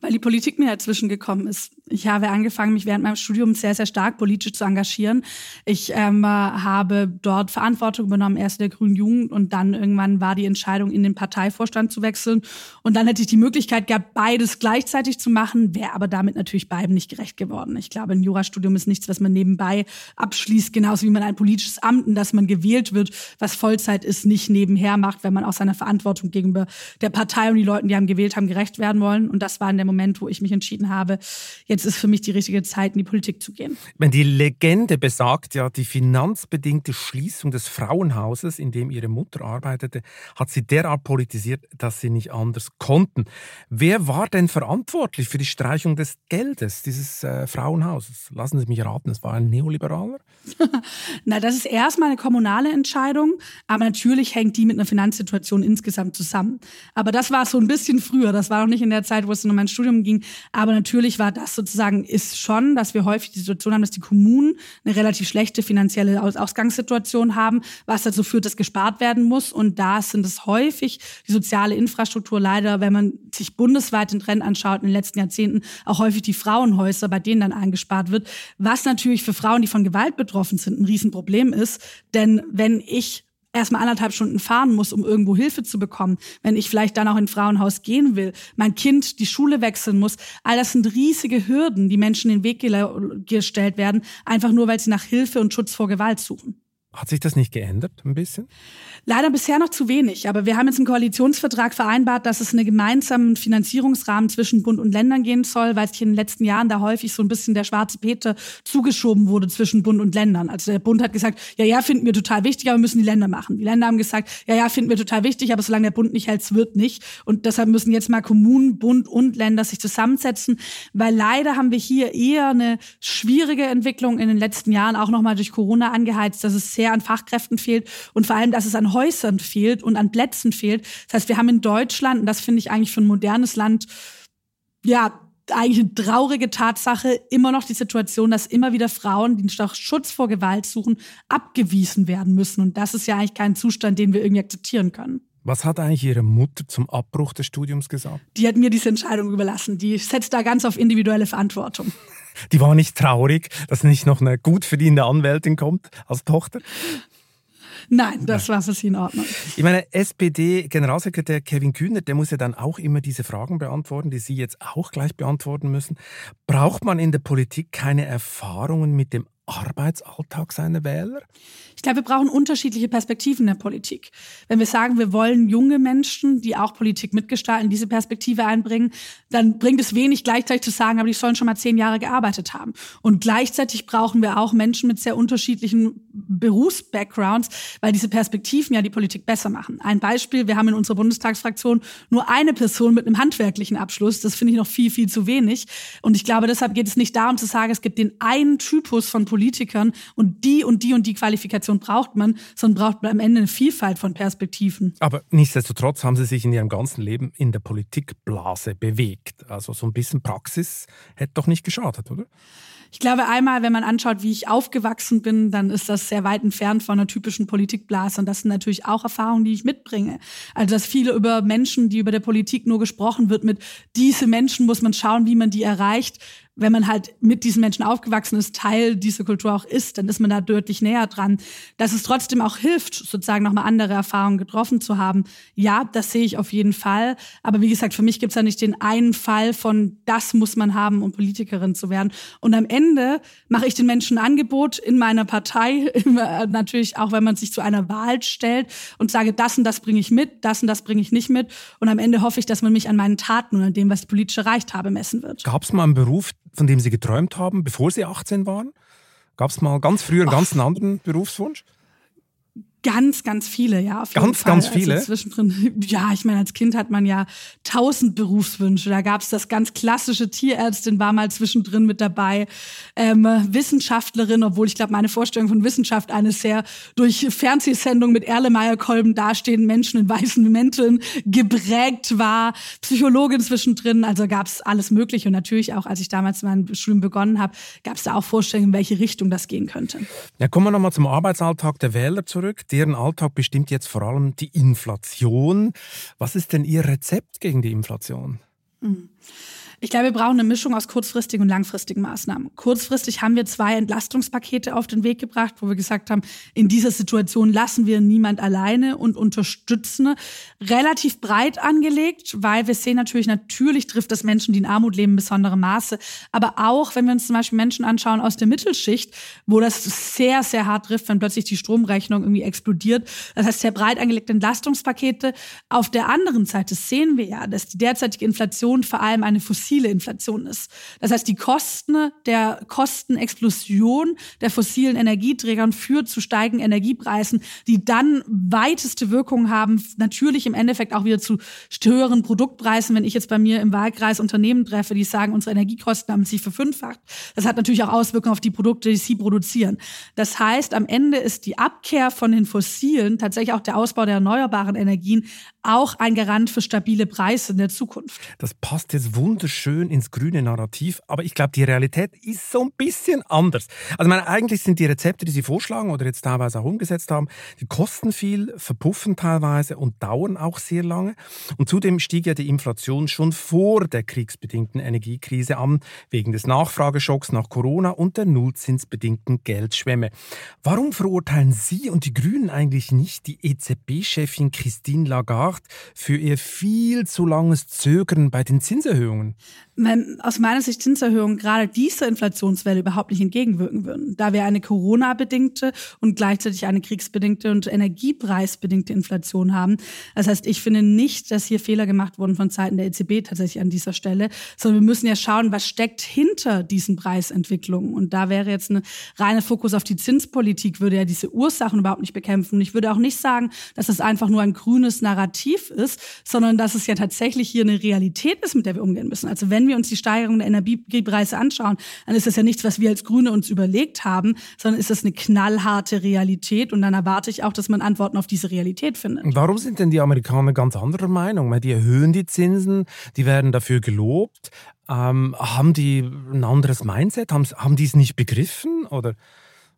Weil die Politik mir dazwischen gekommen ist. Ich habe angefangen, mich während meinem Studium sehr, sehr stark politisch zu engagieren. Ich ähm, habe dort Verantwortung übernommen, erst in der Grünen Jugend und dann irgendwann war die Entscheidung, in den Parteivorstand zu wechseln. Und dann hätte ich die Möglichkeit gehabt, beides gleichzeitig zu machen, wäre aber damit natürlich beiden nicht gerecht geworden. Ich glaube, ein Jurastudium ist nichts, was man nebenbei abschließt, genauso wie man ein politisches Amt, in das man gewählt wird, was Vollzeit ist, nicht nebenher macht, wenn man auch seiner Verantwortung gegenüber der Partei und die Leuten, die haben gewählt haben, gerecht werden wollen. Und das war in der Moment, wo ich mich entschieden habe, jetzt ist für mich die richtige Zeit, in die Politik zu gehen. Die Legende besagt ja, die finanzbedingte Schließung des Frauenhauses, in dem ihre Mutter arbeitete, hat sie derart politisiert, dass sie nicht anders konnten. Wer war denn verantwortlich für die Streichung des Geldes dieses äh, Frauenhauses? Lassen Sie mich raten, es war ein Neoliberaler? Na, das ist erstmal eine kommunale Entscheidung, aber natürlich hängt die mit einer Finanzsituation insgesamt zusammen. Aber das war so ein bisschen früher, das war noch nicht in der Zeit, wo es um mein Studium ging. Aber natürlich war das sozusagen, ist schon, dass wir häufig die Situation haben, dass die Kommunen eine relativ schlechte finanzielle Ausgangssituation haben, was dazu führt, dass gespart werden muss. Und da sind es häufig die soziale Infrastruktur leider, wenn man sich bundesweit den Trend anschaut in den letzten Jahrzehnten, auch häufig die Frauenhäuser, bei denen dann eingespart wird. Was natürlich für Frauen, die von Gewalt betroffen sind, ein Riesenproblem ist. Denn wenn ich erstmal anderthalb Stunden fahren muss, um irgendwo Hilfe zu bekommen, wenn ich vielleicht dann auch in ein Frauenhaus gehen will, mein Kind die Schule wechseln muss, all das sind riesige Hürden, die Menschen in den Weg gestellt werden, einfach nur, weil sie nach Hilfe und Schutz vor Gewalt suchen. Hat sich das nicht geändert, ein bisschen? Leider bisher noch zu wenig. Aber wir haben jetzt im Koalitionsvertrag vereinbart, dass es einen gemeinsamen Finanzierungsrahmen zwischen Bund und Ländern gehen soll, weil sich in den letzten Jahren da häufig so ein bisschen der schwarze Peter zugeschoben wurde zwischen Bund und Ländern. Also der Bund hat gesagt, ja, ja, finden wir total wichtig, aber müssen die Länder machen. Die Länder haben gesagt, ja, ja, finden wir total wichtig, aber solange der Bund nicht hält, wird nicht. Und deshalb müssen jetzt mal Kommunen, Bund und Länder sich zusammensetzen, weil leider haben wir hier eher eine schwierige Entwicklung in den letzten Jahren, auch nochmal durch Corona angeheizt, dass es sehr an Fachkräften fehlt und vor allem, dass es an Häusern fehlt und an Plätzen fehlt. Das heißt, wir haben in Deutschland, und das finde ich eigentlich für ein modernes Land, ja, eigentlich eine traurige Tatsache, immer noch die Situation, dass immer wieder Frauen, die nach Schutz vor Gewalt suchen, abgewiesen werden müssen. Und das ist ja eigentlich kein Zustand, den wir irgendwie akzeptieren können. Was hat eigentlich Ihre Mutter zum Abbruch des Studiums gesagt? Die hat mir diese Entscheidung überlassen. Die setzt da ganz auf individuelle Verantwortung. Die war nicht traurig, dass nicht noch eine gut verdienende Anwältin kommt als Tochter? Nein, das war für Sie in Ordnung. Ich meine, SPD-Generalsekretär Kevin Kühner, der muss ja dann auch immer diese Fragen beantworten, die Sie jetzt auch gleich beantworten müssen. Braucht man in der Politik keine Erfahrungen mit dem Arbeitsalltag seiner Wähler? Ich glaube, wir brauchen unterschiedliche Perspektiven in der Politik. Wenn wir sagen, wir wollen junge Menschen, die auch Politik mitgestalten, diese Perspektive einbringen, dann bringt es wenig gleichzeitig zu sagen, aber die sollen schon mal zehn Jahre gearbeitet haben. Und gleichzeitig brauchen wir auch Menschen mit sehr unterschiedlichen Berufsbackgrounds, weil diese Perspektiven ja die Politik besser machen. Ein Beispiel, wir haben in unserer Bundestagsfraktion nur eine Person mit einem handwerklichen Abschluss. Das finde ich noch viel, viel zu wenig. Und ich glaube, deshalb geht es nicht darum zu sagen, es gibt den einen Typus von Politikern und die und die und die Qualifikation braucht man, sondern braucht man am Ende eine Vielfalt von Perspektiven. Aber nichtsdestotrotz haben Sie sich in Ihrem ganzen Leben in der Politikblase bewegt. Also so ein bisschen Praxis hätte doch nicht geschadet, oder? Ich glaube einmal, wenn man anschaut, wie ich aufgewachsen bin, dann ist das sehr weit entfernt von einer typischen Politikblase. Und das sind natürlich auch Erfahrungen, die ich mitbringe. Also, dass viele über Menschen, die über der Politik nur gesprochen wird, mit diese Menschen muss man schauen, wie man die erreicht wenn man halt mit diesen Menschen aufgewachsen ist, Teil dieser Kultur auch ist, dann ist man da deutlich näher dran. Dass es trotzdem auch hilft, sozusagen nochmal andere Erfahrungen getroffen zu haben. Ja, das sehe ich auf jeden Fall. Aber wie gesagt, für mich gibt es ja nicht den einen Fall von, das muss man haben, um Politikerin zu werden. Und am Ende mache ich den Menschen ein Angebot in meiner Partei, natürlich auch, wenn man sich zu einer Wahl stellt und sage, das und das bringe ich mit, das und das bringe ich nicht mit. Und am Ende hoffe ich, dass man mich an meinen Taten und an dem, was ich politisch erreicht habe, messen wird. Gab es mal einen Beruf, von dem Sie geträumt haben, bevor Sie 18 waren? Gab es mal ganz früher einen ganz anderen Berufswunsch? Ganz, ganz viele, ja. Auf ganz, Fall. ganz also viele. Also zwischendrin, ja, ich meine, als Kind hat man ja tausend Berufswünsche. Da gab es das ganz klassische Tierärztin war mal zwischendrin mit dabei, ähm, Wissenschaftlerin, obwohl ich glaube, meine Vorstellung von Wissenschaft eine sehr durch Fernsehsendungen mit Erlemeyer-Kolben dastehenden Menschen in weißen Mänteln geprägt war. Psychologin zwischendrin, also gab es alles Mögliche. Und natürlich auch, als ich damals mein Studium begonnen habe, gab es da auch Vorstellungen, in welche Richtung das gehen könnte. Ja, kommen wir nochmal zum Arbeitsalltag der Wähler zurück deren Alltag bestimmt jetzt vor allem die Inflation. Was ist denn Ihr Rezept gegen die Inflation? Mhm. Ich glaube, wir brauchen eine Mischung aus kurzfristigen und langfristigen Maßnahmen. Kurzfristig haben wir zwei Entlastungspakete auf den Weg gebracht, wo wir gesagt haben, in dieser Situation lassen wir niemand alleine und unterstützen. Relativ breit angelegt, weil wir sehen natürlich, natürlich trifft das Menschen, die in Armut leben, in besonderem Maße. Aber auch, wenn wir uns zum Beispiel Menschen anschauen aus der Mittelschicht, wo das sehr, sehr hart trifft, wenn plötzlich die Stromrechnung irgendwie explodiert. Das heißt, sehr breit angelegte Entlastungspakete. Auf der anderen Seite sehen wir ja, dass die derzeitige Inflation vor allem eine fossile fossile Inflation ist. Das heißt, die Kosten der Kostenexplosion der fossilen Energieträgern führt zu steigenden Energiepreisen, die dann weiteste Wirkungen haben, natürlich im Endeffekt auch wieder zu höheren Produktpreisen. Wenn ich jetzt bei mir im Wahlkreis Unternehmen treffe, die sagen, unsere Energiekosten haben sich verfünffacht, das hat natürlich auch Auswirkungen auf die Produkte, die sie produzieren. Das heißt, am Ende ist die Abkehr von den fossilen, tatsächlich auch der Ausbau der erneuerbaren Energien, auch ein Garant für stabile Preise in der Zukunft. Das passt jetzt wunderschön schön ins grüne Narrativ, aber ich glaube, die Realität ist so ein bisschen anders. Also meine, eigentlich sind die Rezepte, die Sie vorschlagen oder jetzt teilweise auch umgesetzt haben, die kosten viel, verpuffen teilweise und dauern auch sehr lange. Und zudem stieg ja die Inflation schon vor der kriegsbedingten Energiekrise an, wegen des Nachfrageschocks nach Corona und der nullzinsbedingten Geldschwemme. Warum verurteilen Sie und die Grünen eigentlich nicht die EZB-Chefin Christine Lagarde für ihr viel zu langes Zögern bei den Zinserhöhungen? Aus meiner Sicht Zinserhöhungen gerade dieser Inflationswelle überhaupt nicht entgegenwirken würden, da wir eine Corona-bedingte und gleichzeitig eine kriegsbedingte und energiepreisbedingte Inflation haben. Das heißt, ich finde nicht, dass hier Fehler gemacht wurden von Seiten der EZB tatsächlich an dieser Stelle, sondern wir müssen ja schauen, was steckt hinter diesen Preisentwicklungen. Und da wäre jetzt ein reiner Fokus auf die Zinspolitik, würde ja diese Ursachen überhaupt nicht bekämpfen. Und ich würde auch nicht sagen, dass das einfach nur ein grünes Narrativ ist, sondern dass es ja tatsächlich hier eine Realität ist, mit der wir umgehen müssen. Also wenn wir uns die Steigerung der Energiepreise anschauen, dann ist das ja nichts, was wir als Grüne uns überlegt haben, sondern ist das eine knallharte Realität. Und dann erwarte ich auch, dass man Antworten auf diese Realität findet. Warum sind denn die Amerikaner ganz anderer Meinung? Die erhöhen die Zinsen, die werden dafür gelobt. Ähm, haben die ein anderes Mindset? Haben, haben die es nicht begriffen? Oder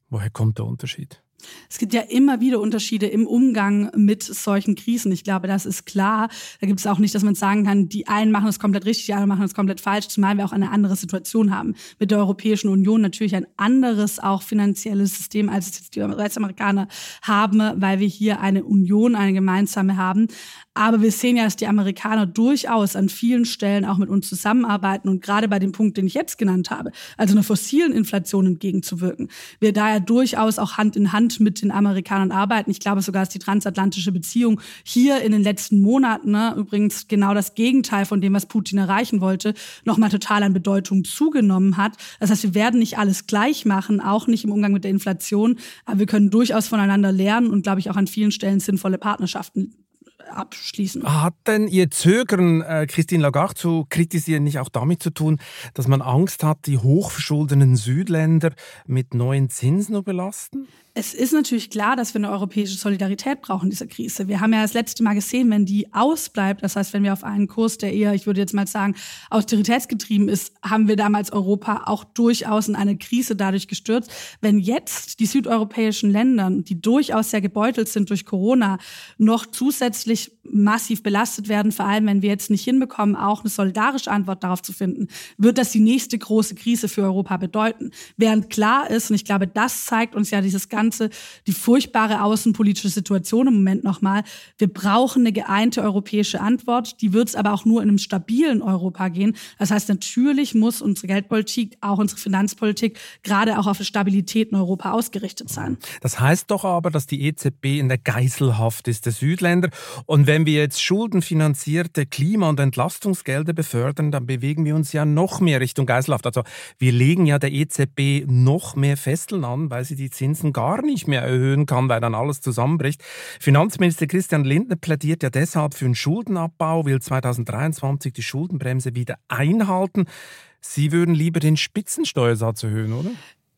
woher kommt der Unterschied? Es gibt ja immer wieder Unterschiede im Umgang mit solchen Krisen. Ich glaube, das ist klar. Da gibt es auch nicht, dass man sagen kann, die einen machen es komplett richtig, die anderen machen es komplett falsch, zumal wir auch eine andere Situation haben. Mit der Europäischen Union natürlich ein anderes auch finanzielles System, als es jetzt die US-Amerikaner haben, weil wir hier eine Union, eine gemeinsame haben. Aber wir sehen ja, dass die Amerikaner durchaus an vielen Stellen auch mit uns zusammenarbeiten und gerade bei dem Punkt, den ich jetzt genannt habe, also einer fossilen Inflation entgegenzuwirken, wir daher durchaus auch Hand in Hand mit den Amerikanern arbeiten. Ich glaube sogar, dass die transatlantische Beziehung hier in den letzten Monaten, ne, übrigens genau das Gegenteil von dem, was Putin erreichen wollte, nochmal total an Bedeutung zugenommen hat. Das heißt, wir werden nicht alles gleich machen, auch nicht im Umgang mit der Inflation, aber wir können durchaus voneinander lernen und, glaube ich, auch an vielen Stellen sinnvolle Partnerschaften abschließen. Hat denn Ihr Zögern, äh, Christine Lagarde zu kritisieren, nicht auch damit zu tun, dass man Angst hat, die hochverschuldeten Südländer mit neuen Zinsen zu belasten? Es ist natürlich klar, dass wir eine europäische Solidarität brauchen in dieser Krise. Wir haben ja das letzte Mal gesehen, wenn die ausbleibt, das heißt, wenn wir auf einen Kurs, der eher, ich würde jetzt mal sagen, austeritätsgetrieben ist, haben wir damals Europa auch durchaus in eine Krise dadurch gestürzt. Wenn jetzt die südeuropäischen Länder, die durchaus sehr gebeutelt sind durch Corona, noch zusätzlich massiv belastet werden, vor allem wenn wir jetzt nicht hinbekommen, auch eine solidarische Antwort darauf zu finden, wird das die nächste große Krise für Europa bedeuten. Während klar ist, und ich glaube, das zeigt uns ja dieses Ganze, die furchtbare außenpolitische Situation im Moment nochmal, wir brauchen eine geeinte europäische Antwort, die wird es aber auch nur in einem stabilen Europa gehen. Das heißt, natürlich muss unsere Geldpolitik, auch unsere Finanzpolitik, gerade auch auf Stabilität in Europa ausgerichtet sein. Das heißt doch aber, dass die EZB in der Geiselhaft ist der Südländer und wenn wir jetzt schuldenfinanzierte Klima- und Entlastungsgelder befördern, dann bewegen wir uns ja noch mehr Richtung Geiselhaft. Also wir legen ja der EZB noch mehr Fesseln an, weil sie die Zinsen gar nicht mehr erhöhen kann, weil dann alles zusammenbricht. Finanzminister Christian Lindner plädiert ja deshalb für einen Schuldenabbau, will 2023 die Schuldenbremse wieder einhalten. Sie würden lieber den Spitzensteuersatz erhöhen, oder?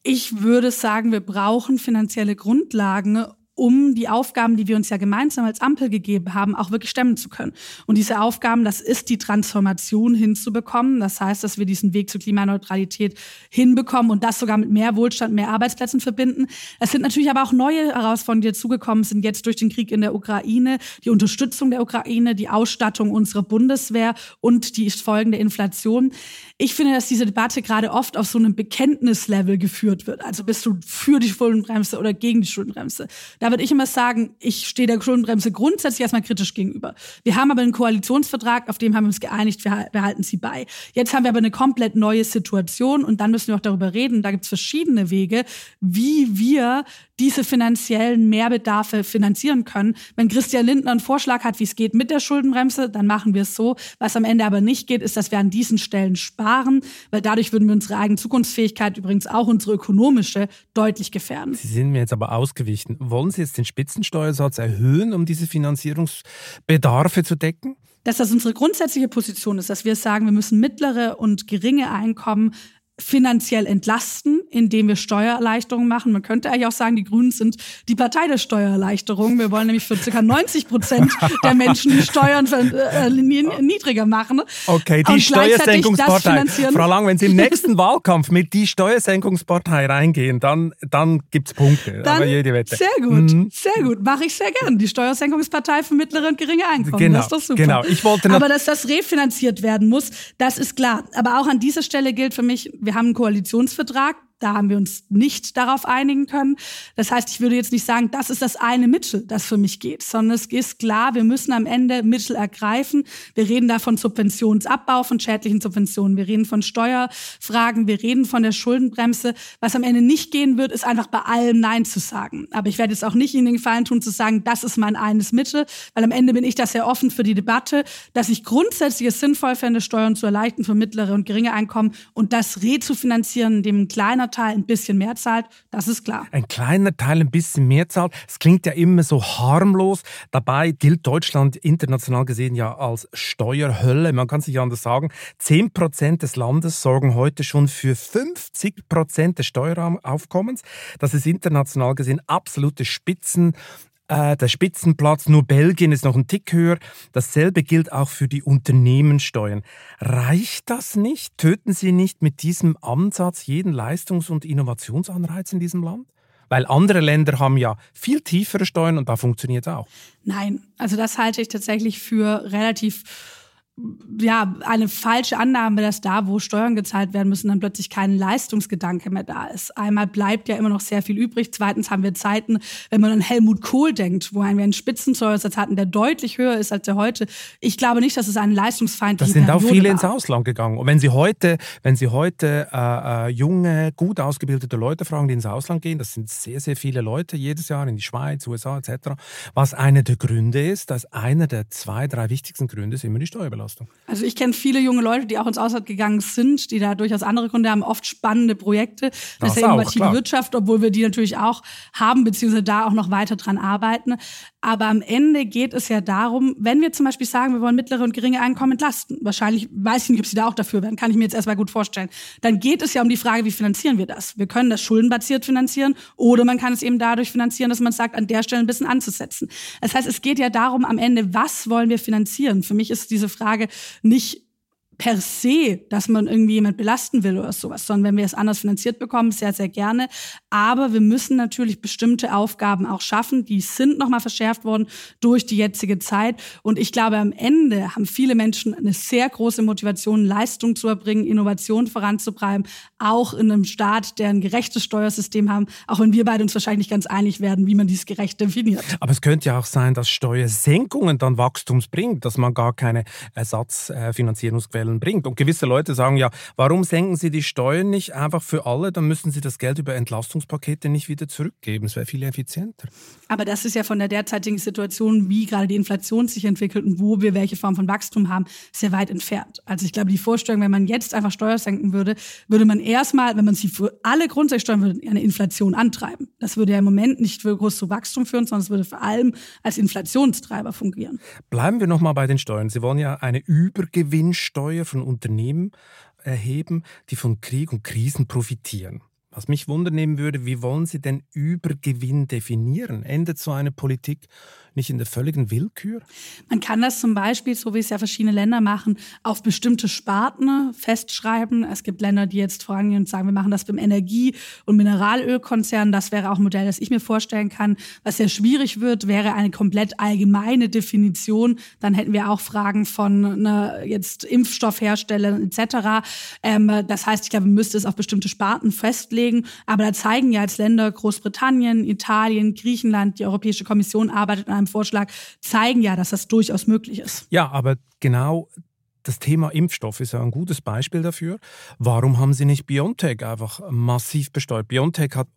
Ich würde sagen, wir brauchen finanzielle Grundlagen, um die Aufgaben, die wir uns ja gemeinsam als Ampel gegeben haben, auch wirklich stemmen zu können. Und diese Aufgaben, das ist die Transformation hinzubekommen. Das heißt, dass wir diesen Weg zur Klimaneutralität hinbekommen und das sogar mit mehr Wohlstand, mehr Arbeitsplätzen verbinden. Es sind natürlich aber auch neue Herausforderungen, die dazugekommen sind, jetzt durch den Krieg in der Ukraine, die Unterstützung der Ukraine, die Ausstattung unserer Bundeswehr und die folgende Inflation. Ich finde, dass diese Debatte gerade oft auf so einem Bekenntnislevel geführt wird. Also bist du für die Schuldenbremse oder gegen die Schuldenbremse? Da würde ich immer sagen, ich stehe der Schuldenbremse grundsätzlich erstmal kritisch gegenüber. Wir haben aber einen Koalitionsvertrag, auf dem haben wir uns geeinigt, wir behalten sie bei. Jetzt haben wir aber eine komplett neue Situation und dann müssen wir auch darüber reden. Da gibt es verschiedene Wege, wie wir diese finanziellen Mehrbedarfe finanzieren können. Wenn Christian Lindner einen Vorschlag hat, wie es geht mit der Schuldenbremse, dann machen wir es so. Was am Ende aber nicht geht, ist, dass wir an diesen Stellen sparen, weil dadurch würden wir unsere eigene Zukunftsfähigkeit, übrigens auch unsere ökonomische, deutlich gefährden. Sie sind mir jetzt aber ausgewichen. Wollen Sie jetzt den Spitzensteuersatz erhöhen, um diese Finanzierungsbedarfe zu decken? Dass das unsere grundsätzliche Position ist, dass wir sagen, wir müssen mittlere und geringe Einkommen finanziell entlasten, indem wir Steuererleichterungen machen. Man könnte eigentlich auch sagen, die Grünen sind die Partei der Steuererleichterung. Wir wollen nämlich für ca. 90 Prozent der Menschen die Steuern äh, niedriger machen. Okay, die Steuersenkungspartei. Frau Lang, wenn Sie im nächsten Wahlkampf mit die Steuersenkungspartei reingehen, dann, dann es Punkte. Dann, jede Wette. Sehr gut, mhm. sehr gut. Mache ich sehr gern. Die Steuersenkungspartei für mittlere und geringe Einkommen. Genau, das ist doch super. Genau. Ich wollte aber dass das refinanziert werden muss, das ist klar. Aber auch an dieser Stelle gilt für mich, wir haben einen Koalitionsvertrag, da haben wir uns nicht darauf einigen können. Das heißt, ich würde jetzt nicht sagen, das ist das eine Mittel, das für mich geht, sondern es ist klar, wir müssen am Ende Mittel ergreifen. Wir reden da von Subventionsabbau, von schädlichen Subventionen. Wir reden von Steuerfragen. Wir reden von der Schuldenbremse. Was am Ende nicht gehen wird, ist einfach bei allem Nein zu sagen. Aber ich werde jetzt auch nicht Ihnen den Gefallen tun, zu sagen, das ist mein eines Mittel, weil am Ende bin ich da sehr offen für die Debatte, dass ich grundsätzlich es sinnvoll fände, Steuern zu erleichtern für mittlere und geringe Einkommen und das rezufinanzieren, indem ein kleiner Teil ein bisschen mehr zahlt, das ist klar. Ein kleiner Teil ein bisschen mehr zahlt. Es klingt ja immer so harmlos. Dabei gilt Deutschland international gesehen ja als Steuerhölle. Man kann sich ja anders sagen. 10% des Landes sorgen heute schon für 50% des Steueraufkommens. Das ist international gesehen absolute Spitzen. Äh, der Spitzenplatz, nur Belgien ist noch ein Tick höher. Dasselbe gilt auch für die Unternehmenssteuern. Reicht das nicht? Töten Sie nicht mit diesem Ansatz jeden Leistungs- und Innovationsanreiz in diesem Land? Weil andere Länder haben ja viel tiefere Steuern und da funktioniert es auch. Nein, also das halte ich tatsächlich für relativ ja, eine falsche Annahme, dass da, wo Steuern gezahlt werden müssen, dann plötzlich kein Leistungsgedanke mehr da ist. Einmal bleibt ja immer noch sehr viel übrig. Zweitens haben wir Zeiten, wenn man an Helmut Kohl denkt, wo wir einen Spitzensteuersatz hatten, der deutlich höher ist als der heute. Ich glaube nicht, dass es einen leistungsfeindlichen Da sind auch viele war. ins Ausland gegangen. Und wenn Sie heute, wenn Sie heute äh, äh, junge, gut ausgebildete Leute fragen, die ins Ausland gehen, das sind sehr, sehr viele Leute jedes Jahr in die Schweiz, USA etc., was einer der Gründe ist, dass einer der zwei, drei wichtigsten Gründe ist immer die Steuerbelastung. Auslastung? Also ich kenne viele junge Leute, die auch ins Ausland gegangen sind, die da durchaus andere Gründe haben, oft spannende Projekte. Das, das ist ja innovative Wirtschaft, obwohl wir die natürlich auch haben, beziehungsweise da auch noch weiter dran arbeiten. Aber am Ende geht es ja darum, wenn wir zum Beispiel sagen, wir wollen mittlere und geringe Einkommen entlasten, wahrscheinlich weiß ich nicht, ob Sie da auch dafür wären, kann ich mir jetzt erstmal gut vorstellen, dann geht es ja um die Frage, wie finanzieren wir das? Wir können das schuldenbasiert finanzieren oder man kann es eben dadurch finanzieren, dass man sagt, an der Stelle ein bisschen anzusetzen. Das heißt, es geht ja darum, am Ende, was wollen wir finanzieren? Für mich ist diese Frage nicht per se, dass man irgendwie jemand belasten will oder sowas, sondern wenn wir es anders finanziert bekommen, sehr, sehr gerne. Aber wir müssen natürlich bestimmte Aufgaben auch schaffen. Die sind nochmal verschärft worden durch die jetzige Zeit. Und ich glaube, am Ende haben viele Menschen eine sehr große Motivation, Leistung zu erbringen, Innovation voranzutreiben, auch in einem Staat, der ein gerechtes Steuersystem haben, auch wenn wir beide uns wahrscheinlich ganz einig werden, wie man dieses gerecht definiert. Aber es könnte ja auch sein, dass Steuersenkungen dann Wachstums bringt, dass man gar keine Ersatzfinanzierungsquellen Steuern bringt. Und gewisse Leute sagen ja, warum senken Sie die Steuern nicht einfach für alle? Dann müssen Sie das Geld über Entlastungspakete nicht wieder zurückgeben. Es wäre viel effizienter. Aber das ist ja von der derzeitigen Situation, wie gerade die Inflation sich entwickelt und wo wir welche Form von Wachstum haben, sehr weit entfernt. Also ich glaube, die Vorstellung, wenn man jetzt einfach Steuern senken würde, würde man erstmal, wenn man sie für alle grundsätzlich steuern würde, eine Inflation antreiben. Das würde ja im Moment nicht für groß zu Wachstum führen, sondern es würde vor allem als Inflationstreiber fungieren. Bleiben wir nochmal bei den Steuern. Sie wollen ja eine Übergewinnsteuer Steuer von Unternehmen erheben, die von Krieg und Krisen profitieren. Was mich wundern würde, wie wollen Sie denn Übergewinn definieren? Endet so eine Politik nicht in der völligen Willkür? Man kann das zum Beispiel, so wie es ja verschiedene Länder machen, auf bestimmte Sparten festschreiben. Es gibt Länder, die jetzt vorangehen und sagen, wir machen das beim Energie- und Mineralölkonzern. Das wäre auch ein Modell, das ich mir vorstellen kann. Was sehr schwierig wird, wäre eine komplett allgemeine Definition. Dann hätten wir auch Fragen von ne, jetzt Impfstoffherstellern etc. Ähm, das heißt, ich glaube, man müsste es auf bestimmte Sparten festlegen. Aber da zeigen ja als Länder Großbritannien, Italien, Griechenland, die Europäische Kommission arbeitet an einem Vorschlag, zeigen ja, dass das durchaus möglich ist. Ja, aber genau das Thema Impfstoff ist ja ein gutes Beispiel dafür. Warum haben Sie nicht BioNTech einfach massiv besteuert? BioNTech hat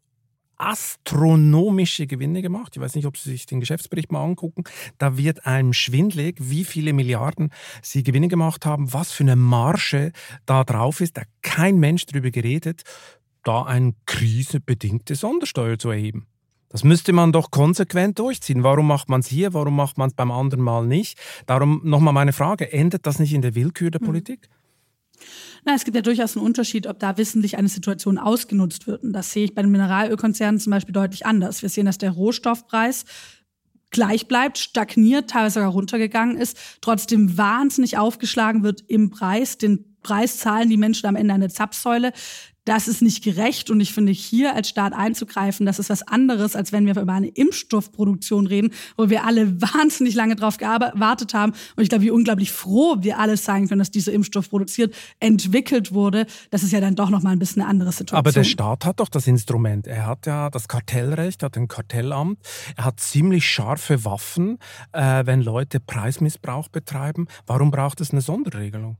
astronomische Gewinne gemacht. Ich weiß nicht, ob Sie sich den Geschäftsbericht mal angucken. Da wird einem schwindlig, wie viele Milliarden Sie Gewinne gemacht haben, was für eine Marge da drauf ist. Da kein Mensch darüber geredet, da eine krisebedingte Sondersteuer zu erheben. Das müsste man doch konsequent durchziehen. Warum macht man es hier, warum macht man es beim anderen Mal nicht? Darum nochmal meine Frage, endet das nicht in der Willkür der hm. Politik? Na, es gibt ja durchaus einen Unterschied, ob da wissentlich eine Situation ausgenutzt wird. Und das sehe ich bei den Mineralölkonzernen zum Beispiel deutlich anders. Wir sehen, dass der Rohstoffpreis gleich bleibt, stagniert, teilweise sogar runtergegangen ist, trotzdem wahnsinnig aufgeschlagen wird im Preis. Den Preis zahlen die Menschen am Ende eine Zapfsäule das ist nicht gerecht und ich finde hier als Staat einzugreifen, das ist was anderes, als wenn wir über eine Impfstoffproduktion reden, wo wir alle wahnsinnig lange drauf gewartet haben und ich glaube, wie unglaublich froh wir alle sein können, dass dieser Impfstoff produziert, entwickelt wurde. Das ist ja dann doch noch mal ein bisschen eine andere Situation. Aber der Staat hat doch das Instrument. Er hat ja das Kartellrecht, hat ein Kartellamt. Er hat ziemlich scharfe Waffen, äh, wenn Leute Preismissbrauch betreiben. Warum braucht es eine Sonderregelung?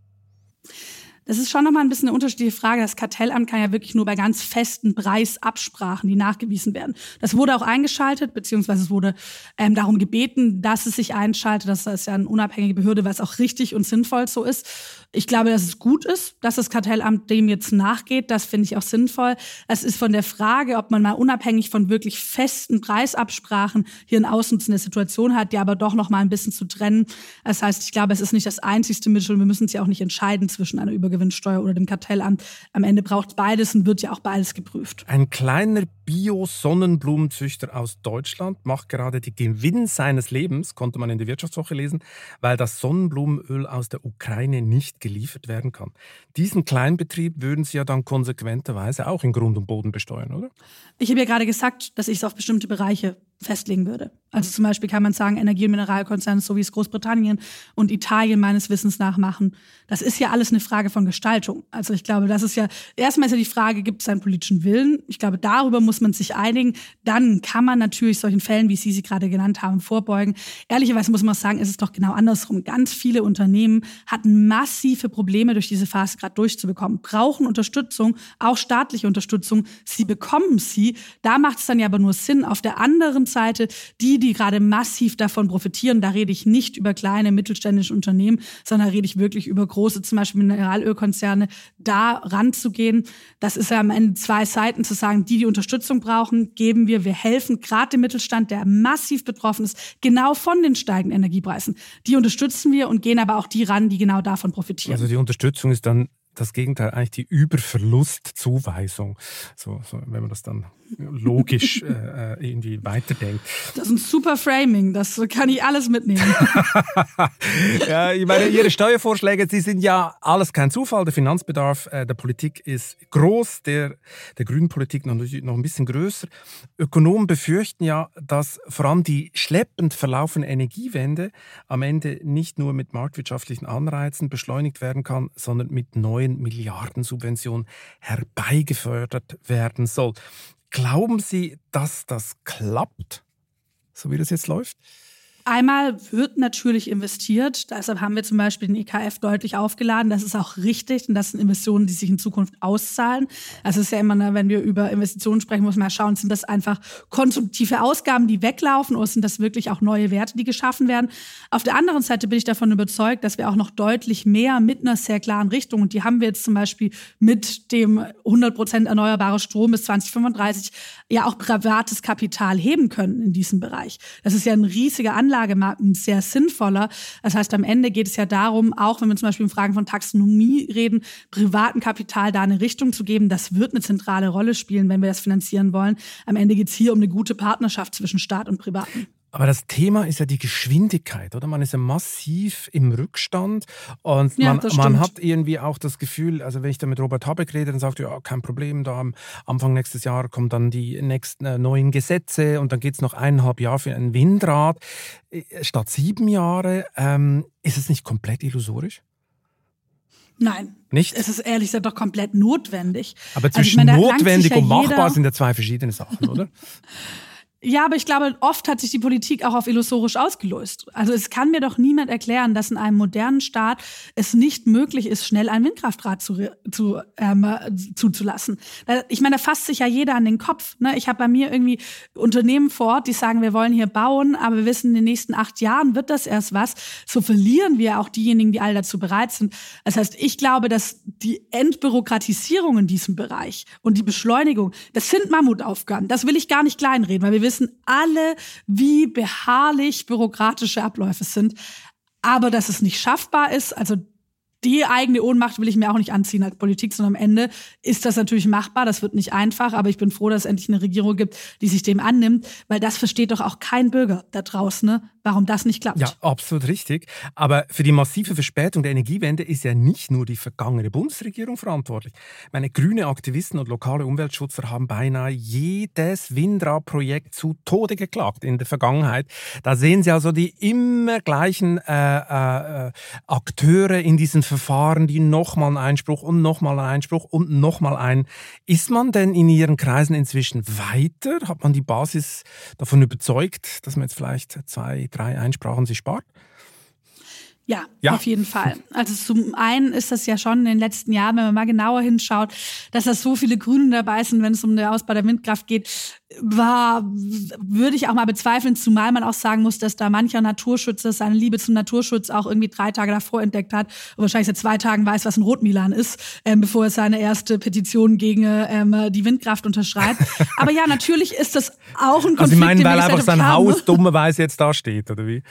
Das ist schon nochmal ein bisschen eine unterschiedliche Frage. Das Kartellamt kann ja wirklich nur bei ganz festen Preisabsprachen, die nachgewiesen werden. Das wurde auch eingeschaltet, beziehungsweise es wurde ähm, darum gebeten, dass es sich einschaltet. Das ist ja eine unabhängige Behörde, was auch richtig und sinnvoll so ist. Ich glaube, dass es gut ist, dass das Kartellamt dem jetzt nachgeht. Das finde ich auch sinnvoll. Es ist von der Frage, ob man mal unabhängig von wirklich festen Preisabsprachen hier eine ausnutzende Situation hat, die aber doch noch mal ein bisschen zu trennen. Das heißt, ich glaube, es ist nicht das einzigste Mittel. Wir müssen es ja auch nicht entscheiden zwischen einer Übergewinnsteuer oder dem Kartellamt. Am Ende braucht beides und wird ja auch beides geprüft. Ein kleiner Bio-Sonnenblumenzüchter aus Deutschland macht gerade den Gewinn seines Lebens, konnte man in der Wirtschaftswoche lesen, weil das Sonnenblumenöl aus der Ukraine nicht geliefert werden kann. Diesen Kleinbetrieb würden Sie ja dann konsequenterweise auch in Grund und Boden besteuern, oder? Ich habe ja gerade gesagt, dass ich es auf bestimmte Bereiche festlegen würde. Also zum Beispiel kann man sagen, Energie- und Mineralkonzerne, so wie es Großbritannien und Italien meines Wissens nach machen. Das ist ja alles eine Frage von Gestaltung. Also ich glaube, das ist ja, erstmal ist ja die Frage, gibt es einen politischen Willen? Ich glaube, darüber muss man sich einigen. Dann kann man natürlich solchen Fällen, wie Sie sie gerade genannt haben, vorbeugen. Ehrlicherweise muss man auch sagen, ist es doch genau andersrum. Ganz viele Unternehmen hatten massive Probleme, durch diese Phase gerade durchzubekommen, brauchen Unterstützung, auch staatliche Unterstützung. Sie bekommen sie. Da macht es dann ja aber nur Sinn, auf der anderen Seite die, die gerade massiv davon profitieren. Da rede ich nicht über kleine mittelständische Unternehmen, sondern rede ich wirklich über große, zum Beispiel Mineralölkonzerne, da ranzugehen. Das ist ja am Ende zwei Seiten zu sagen, die, die Unterstützung brauchen, geben wir, wir helfen gerade dem Mittelstand, der massiv betroffen ist, genau von den steigenden Energiepreisen. Die unterstützen wir und gehen aber auch die ran, die genau davon profitieren. Also die Unterstützung ist dann das Gegenteil, eigentlich die Überverlustzuweisung. So, so, wenn man das dann logisch äh, äh, irgendwie weiterdenkt. Das ist ein super Framing, das kann ich alles mitnehmen. ja, ich meine, Ihre Steuervorschläge, sie sind ja alles kein Zufall. Der Finanzbedarf äh, der Politik ist groß, der der grünen Politik noch, noch ein bisschen größer. Ökonomen befürchten ja, dass vor allem die schleppend verlaufende Energiewende am Ende nicht nur mit marktwirtschaftlichen Anreizen beschleunigt werden kann, sondern mit neuen Milliardensubventionen herbeigefördert werden soll. Glauben Sie, dass das klappt, so wie das jetzt läuft? Einmal wird natürlich investiert. Deshalb haben wir zum Beispiel den EKF deutlich aufgeladen. Das ist auch richtig und das sind Investitionen, die sich in Zukunft auszahlen. Also es ist ja immer, ne, wenn wir über Investitionen sprechen, muss man ja schauen, sind das einfach konsumtive Ausgaben, die weglaufen oder sind das wirklich auch neue Werte, die geschaffen werden. Auf der anderen Seite bin ich davon überzeugt, dass wir auch noch deutlich mehr mit einer sehr klaren Richtung, und die haben wir jetzt zum Beispiel mit dem 100 Prozent erneuerbare Strom bis 2035, ja auch privates Kapital heben können in diesem Bereich. Das ist ja ein riesiger Anlass Anlagemarkt ein sehr sinnvoller. Das heißt, am Ende geht es ja darum, auch wenn wir zum Beispiel in Fragen von Taxonomie reden, privaten Kapital da eine Richtung zu geben. Das wird eine zentrale Rolle spielen, wenn wir das finanzieren wollen. Am Ende geht es hier um eine gute Partnerschaft zwischen Staat und Privaten. Aber das Thema ist ja die Geschwindigkeit, oder? Man ist ja massiv im Rückstand und ja, man, man, hat irgendwie auch das Gefühl, also wenn ich da mit Robert Habeck rede, dann sagt er, ja, kein Problem, da am Anfang nächstes Jahr kommen dann die nächsten äh, neuen Gesetze und dann geht es noch eineinhalb Jahre für ein Windrad äh, statt sieben Jahre. Ähm, ist es nicht komplett illusorisch? Nein. Nicht? Es ist ehrlich gesagt doch komplett notwendig. Aber zwischen also meine, notwendig und machbar sind ja zwei verschiedene Sachen, oder? Ja, aber ich glaube, oft hat sich die Politik auch auf illusorisch ausgelöst. Also es kann mir doch niemand erklären, dass in einem modernen Staat es nicht möglich ist, schnell ein Windkraftrad zu, zu, ähm, zuzulassen. Ich meine, da fasst sich ja jeder an den Kopf. Ne? Ich habe bei mir irgendwie Unternehmen vor Ort, die sagen, wir wollen hier bauen, aber wir wissen, in den nächsten acht Jahren wird das erst was. So verlieren wir auch diejenigen, die alle dazu bereit sind. Das heißt, ich glaube, dass die Entbürokratisierung in diesem Bereich und die Beschleunigung, das sind Mammutaufgaben. Das will ich gar nicht kleinreden, weil wir wissen, wissen alle, wie beharrlich bürokratische Abläufe sind. Aber dass es nicht schaffbar ist, also die eigene Ohnmacht will ich mir auch nicht anziehen als Politik, sondern am Ende ist das natürlich machbar. Das wird nicht einfach, aber ich bin froh, dass es endlich eine Regierung gibt, die sich dem annimmt, weil das versteht doch auch kein Bürger da draußen, ne? warum das nicht klappt. Ja, absolut richtig. Aber für die massive Verspätung der Energiewende ist ja nicht nur die vergangene Bundesregierung verantwortlich. Meine grüne Aktivisten und lokale Umweltschützer haben beinahe jedes Windradprojekt zu Tode geklagt in der Vergangenheit. Da sehen Sie also die immer gleichen äh, äh, Akteure in diesen Verfahren, die nochmal einen Einspruch und nochmal einen Einspruch und nochmal einen. Ist man denn in Ihren Kreisen inzwischen weiter? Hat man die Basis davon überzeugt, dass man jetzt vielleicht zwei, drei Einsprachen sich spart? Ja, ja, auf jeden Fall. Also zum einen ist das ja schon in den letzten Jahren, wenn man mal genauer hinschaut, dass da so viele Grüne dabei sind, wenn es um den Ausbau der Windkraft geht, war, würde ich auch mal bezweifeln, zumal man auch sagen muss, dass da mancher Naturschützer seine Liebe zum Naturschutz auch irgendwie drei Tage davor entdeckt hat und wahrscheinlich seit zwei Tagen weiß, was ein Rotmilan ist, ähm, bevor er seine erste Petition gegen ähm, die Windkraft unterschreibt. Aber ja, natürlich ist das auch ein Konflikt. Also Sie meinen, weil einfach sein Haus dummerweise jetzt da steht, oder wie?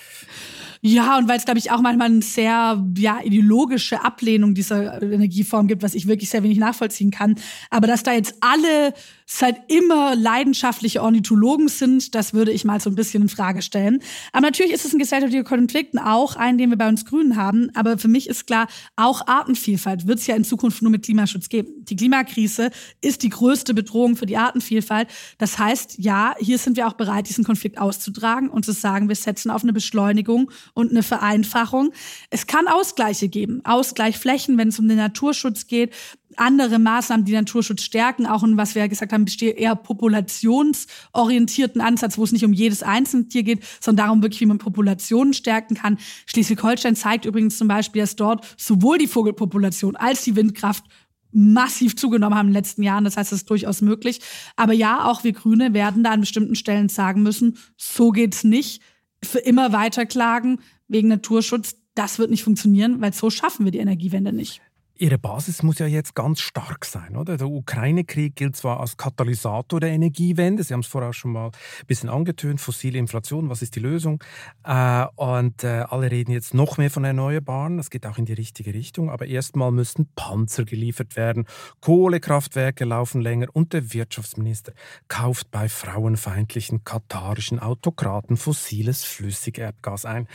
Ja, und weil es, glaube ich, auch manchmal eine sehr ja, ideologische Ablehnung dieser Energieform gibt, was ich wirklich sehr wenig nachvollziehen kann. Aber dass da jetzt alle seit immer leidenschaftliche Ornithologen sind, das würde ich mal so ein bisschen in Frage stellen. Aber natürlich ist es ein gesellschaftlicher Konflikt, auch einen, den wir bei uns Grünen haben. Aber für mich ist klar, auch Artenvielfalt wird es ja in Zukunft nur mit Klimaschutz geben. Die Klimakrise ist die größte Bedrohung für die Artenvielfalt. Das heißt, ja, hier sind wir auch bereit, diesen Konflikt auszutragen und zu sagen, wir setzen auf eine Beschleunigung und eine Vereinfachung. Es kann Ausgleiche geben, Ausgleichflächen, wenn es um den Naturschutz geht, andere Maßnahmen, die Naturschutz stärken, auch in was wir ja gesagt haben, besteht eher populationsorientierten Ansatz, wo es nicht um jedes einzelne Tier geht, sondern darum wirklich, wie man Populationen stärken kann. Schleswig-Holstein zeigt übrigens zum Beispiel, dass dort sowohl die Vogelpopulation als die Windkraft massiv zugenommen haben in den letzten Jahren. Das heißt, es ist durchaus möglich. Aber ja, auch wir Grüne werden da an bestimmten Stellen sagen müssen, so geht's nicht für immer weiter klagen wegen Naturschutz, das wird nicht funktionieren, weil so schaffen wir die Energiewende nicht. Ihre Basis muss ja jetzt ganz stark sein, oder? Der Ukraine-Krieg gilt zwar als Katalysator der Energiewende, Sie haben es vorher schon mal ein bisschen angetönt, fossile Inflation, was ist die Lösung? Äh, und äh, alle reden jetzt noch mehr von Erneuerbaren, das geht auch in die richtige Richtung, aber erstmal müssten Panzer geliefert werden, Kohlekraftwerke laufen länger und der Wirtschaftsminister kauft bei frauenfeindlichen katarischen Autokraten fossiles Flüssigerdgas ein.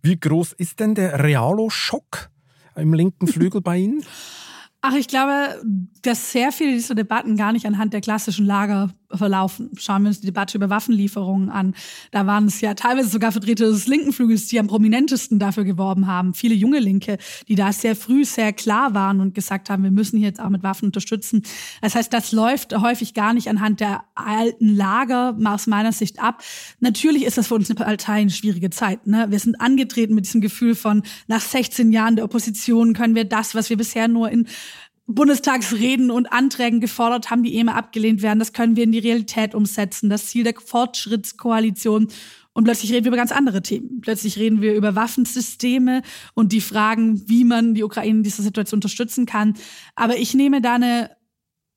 Wie groß ist denn der Realo-Schock? Im linken Flügel bei Ihnen? Ach, ich glaube, dass sehr viele dieser Debatten gar nicht anhand der klassischen Lager verlaufen. Schauen wir uns die Debatte über Waffenlieferungen an. Da waren es ja teilweise sogar Vertreter des linken Flügels, die am prominentesten dafür geworben haben. Viele junge Linke, die da sehr früh sehr klar waren und gesagt haben, wir müssen hier jetzt auch mit Waffen unterstützen. Das heißt, das läuft häufig gar nicht anhand der alten Lager aus meiner Sicht ab. Natürlich ist das für uns eine Partei eine schwierige Zeit. Ne? Wir sind angetreten mit diesem Gefühl von, nach 16 Jahren der Opposition können wir das, was wir bisher nur in Bundestagsreden und Anträgen gefordert haben, die immer abgelehnt werden. Das können wir in die Realität umsetzen. Das Ziel der Fortschrittskoalition. Und plötzlich reden wir über ganz andere Themen. Plötzlich reden wir über Waffensysteme und die Fragen, wie man die Ukraine in dieser Situation unterstützen kann. Aber ich nehme da eine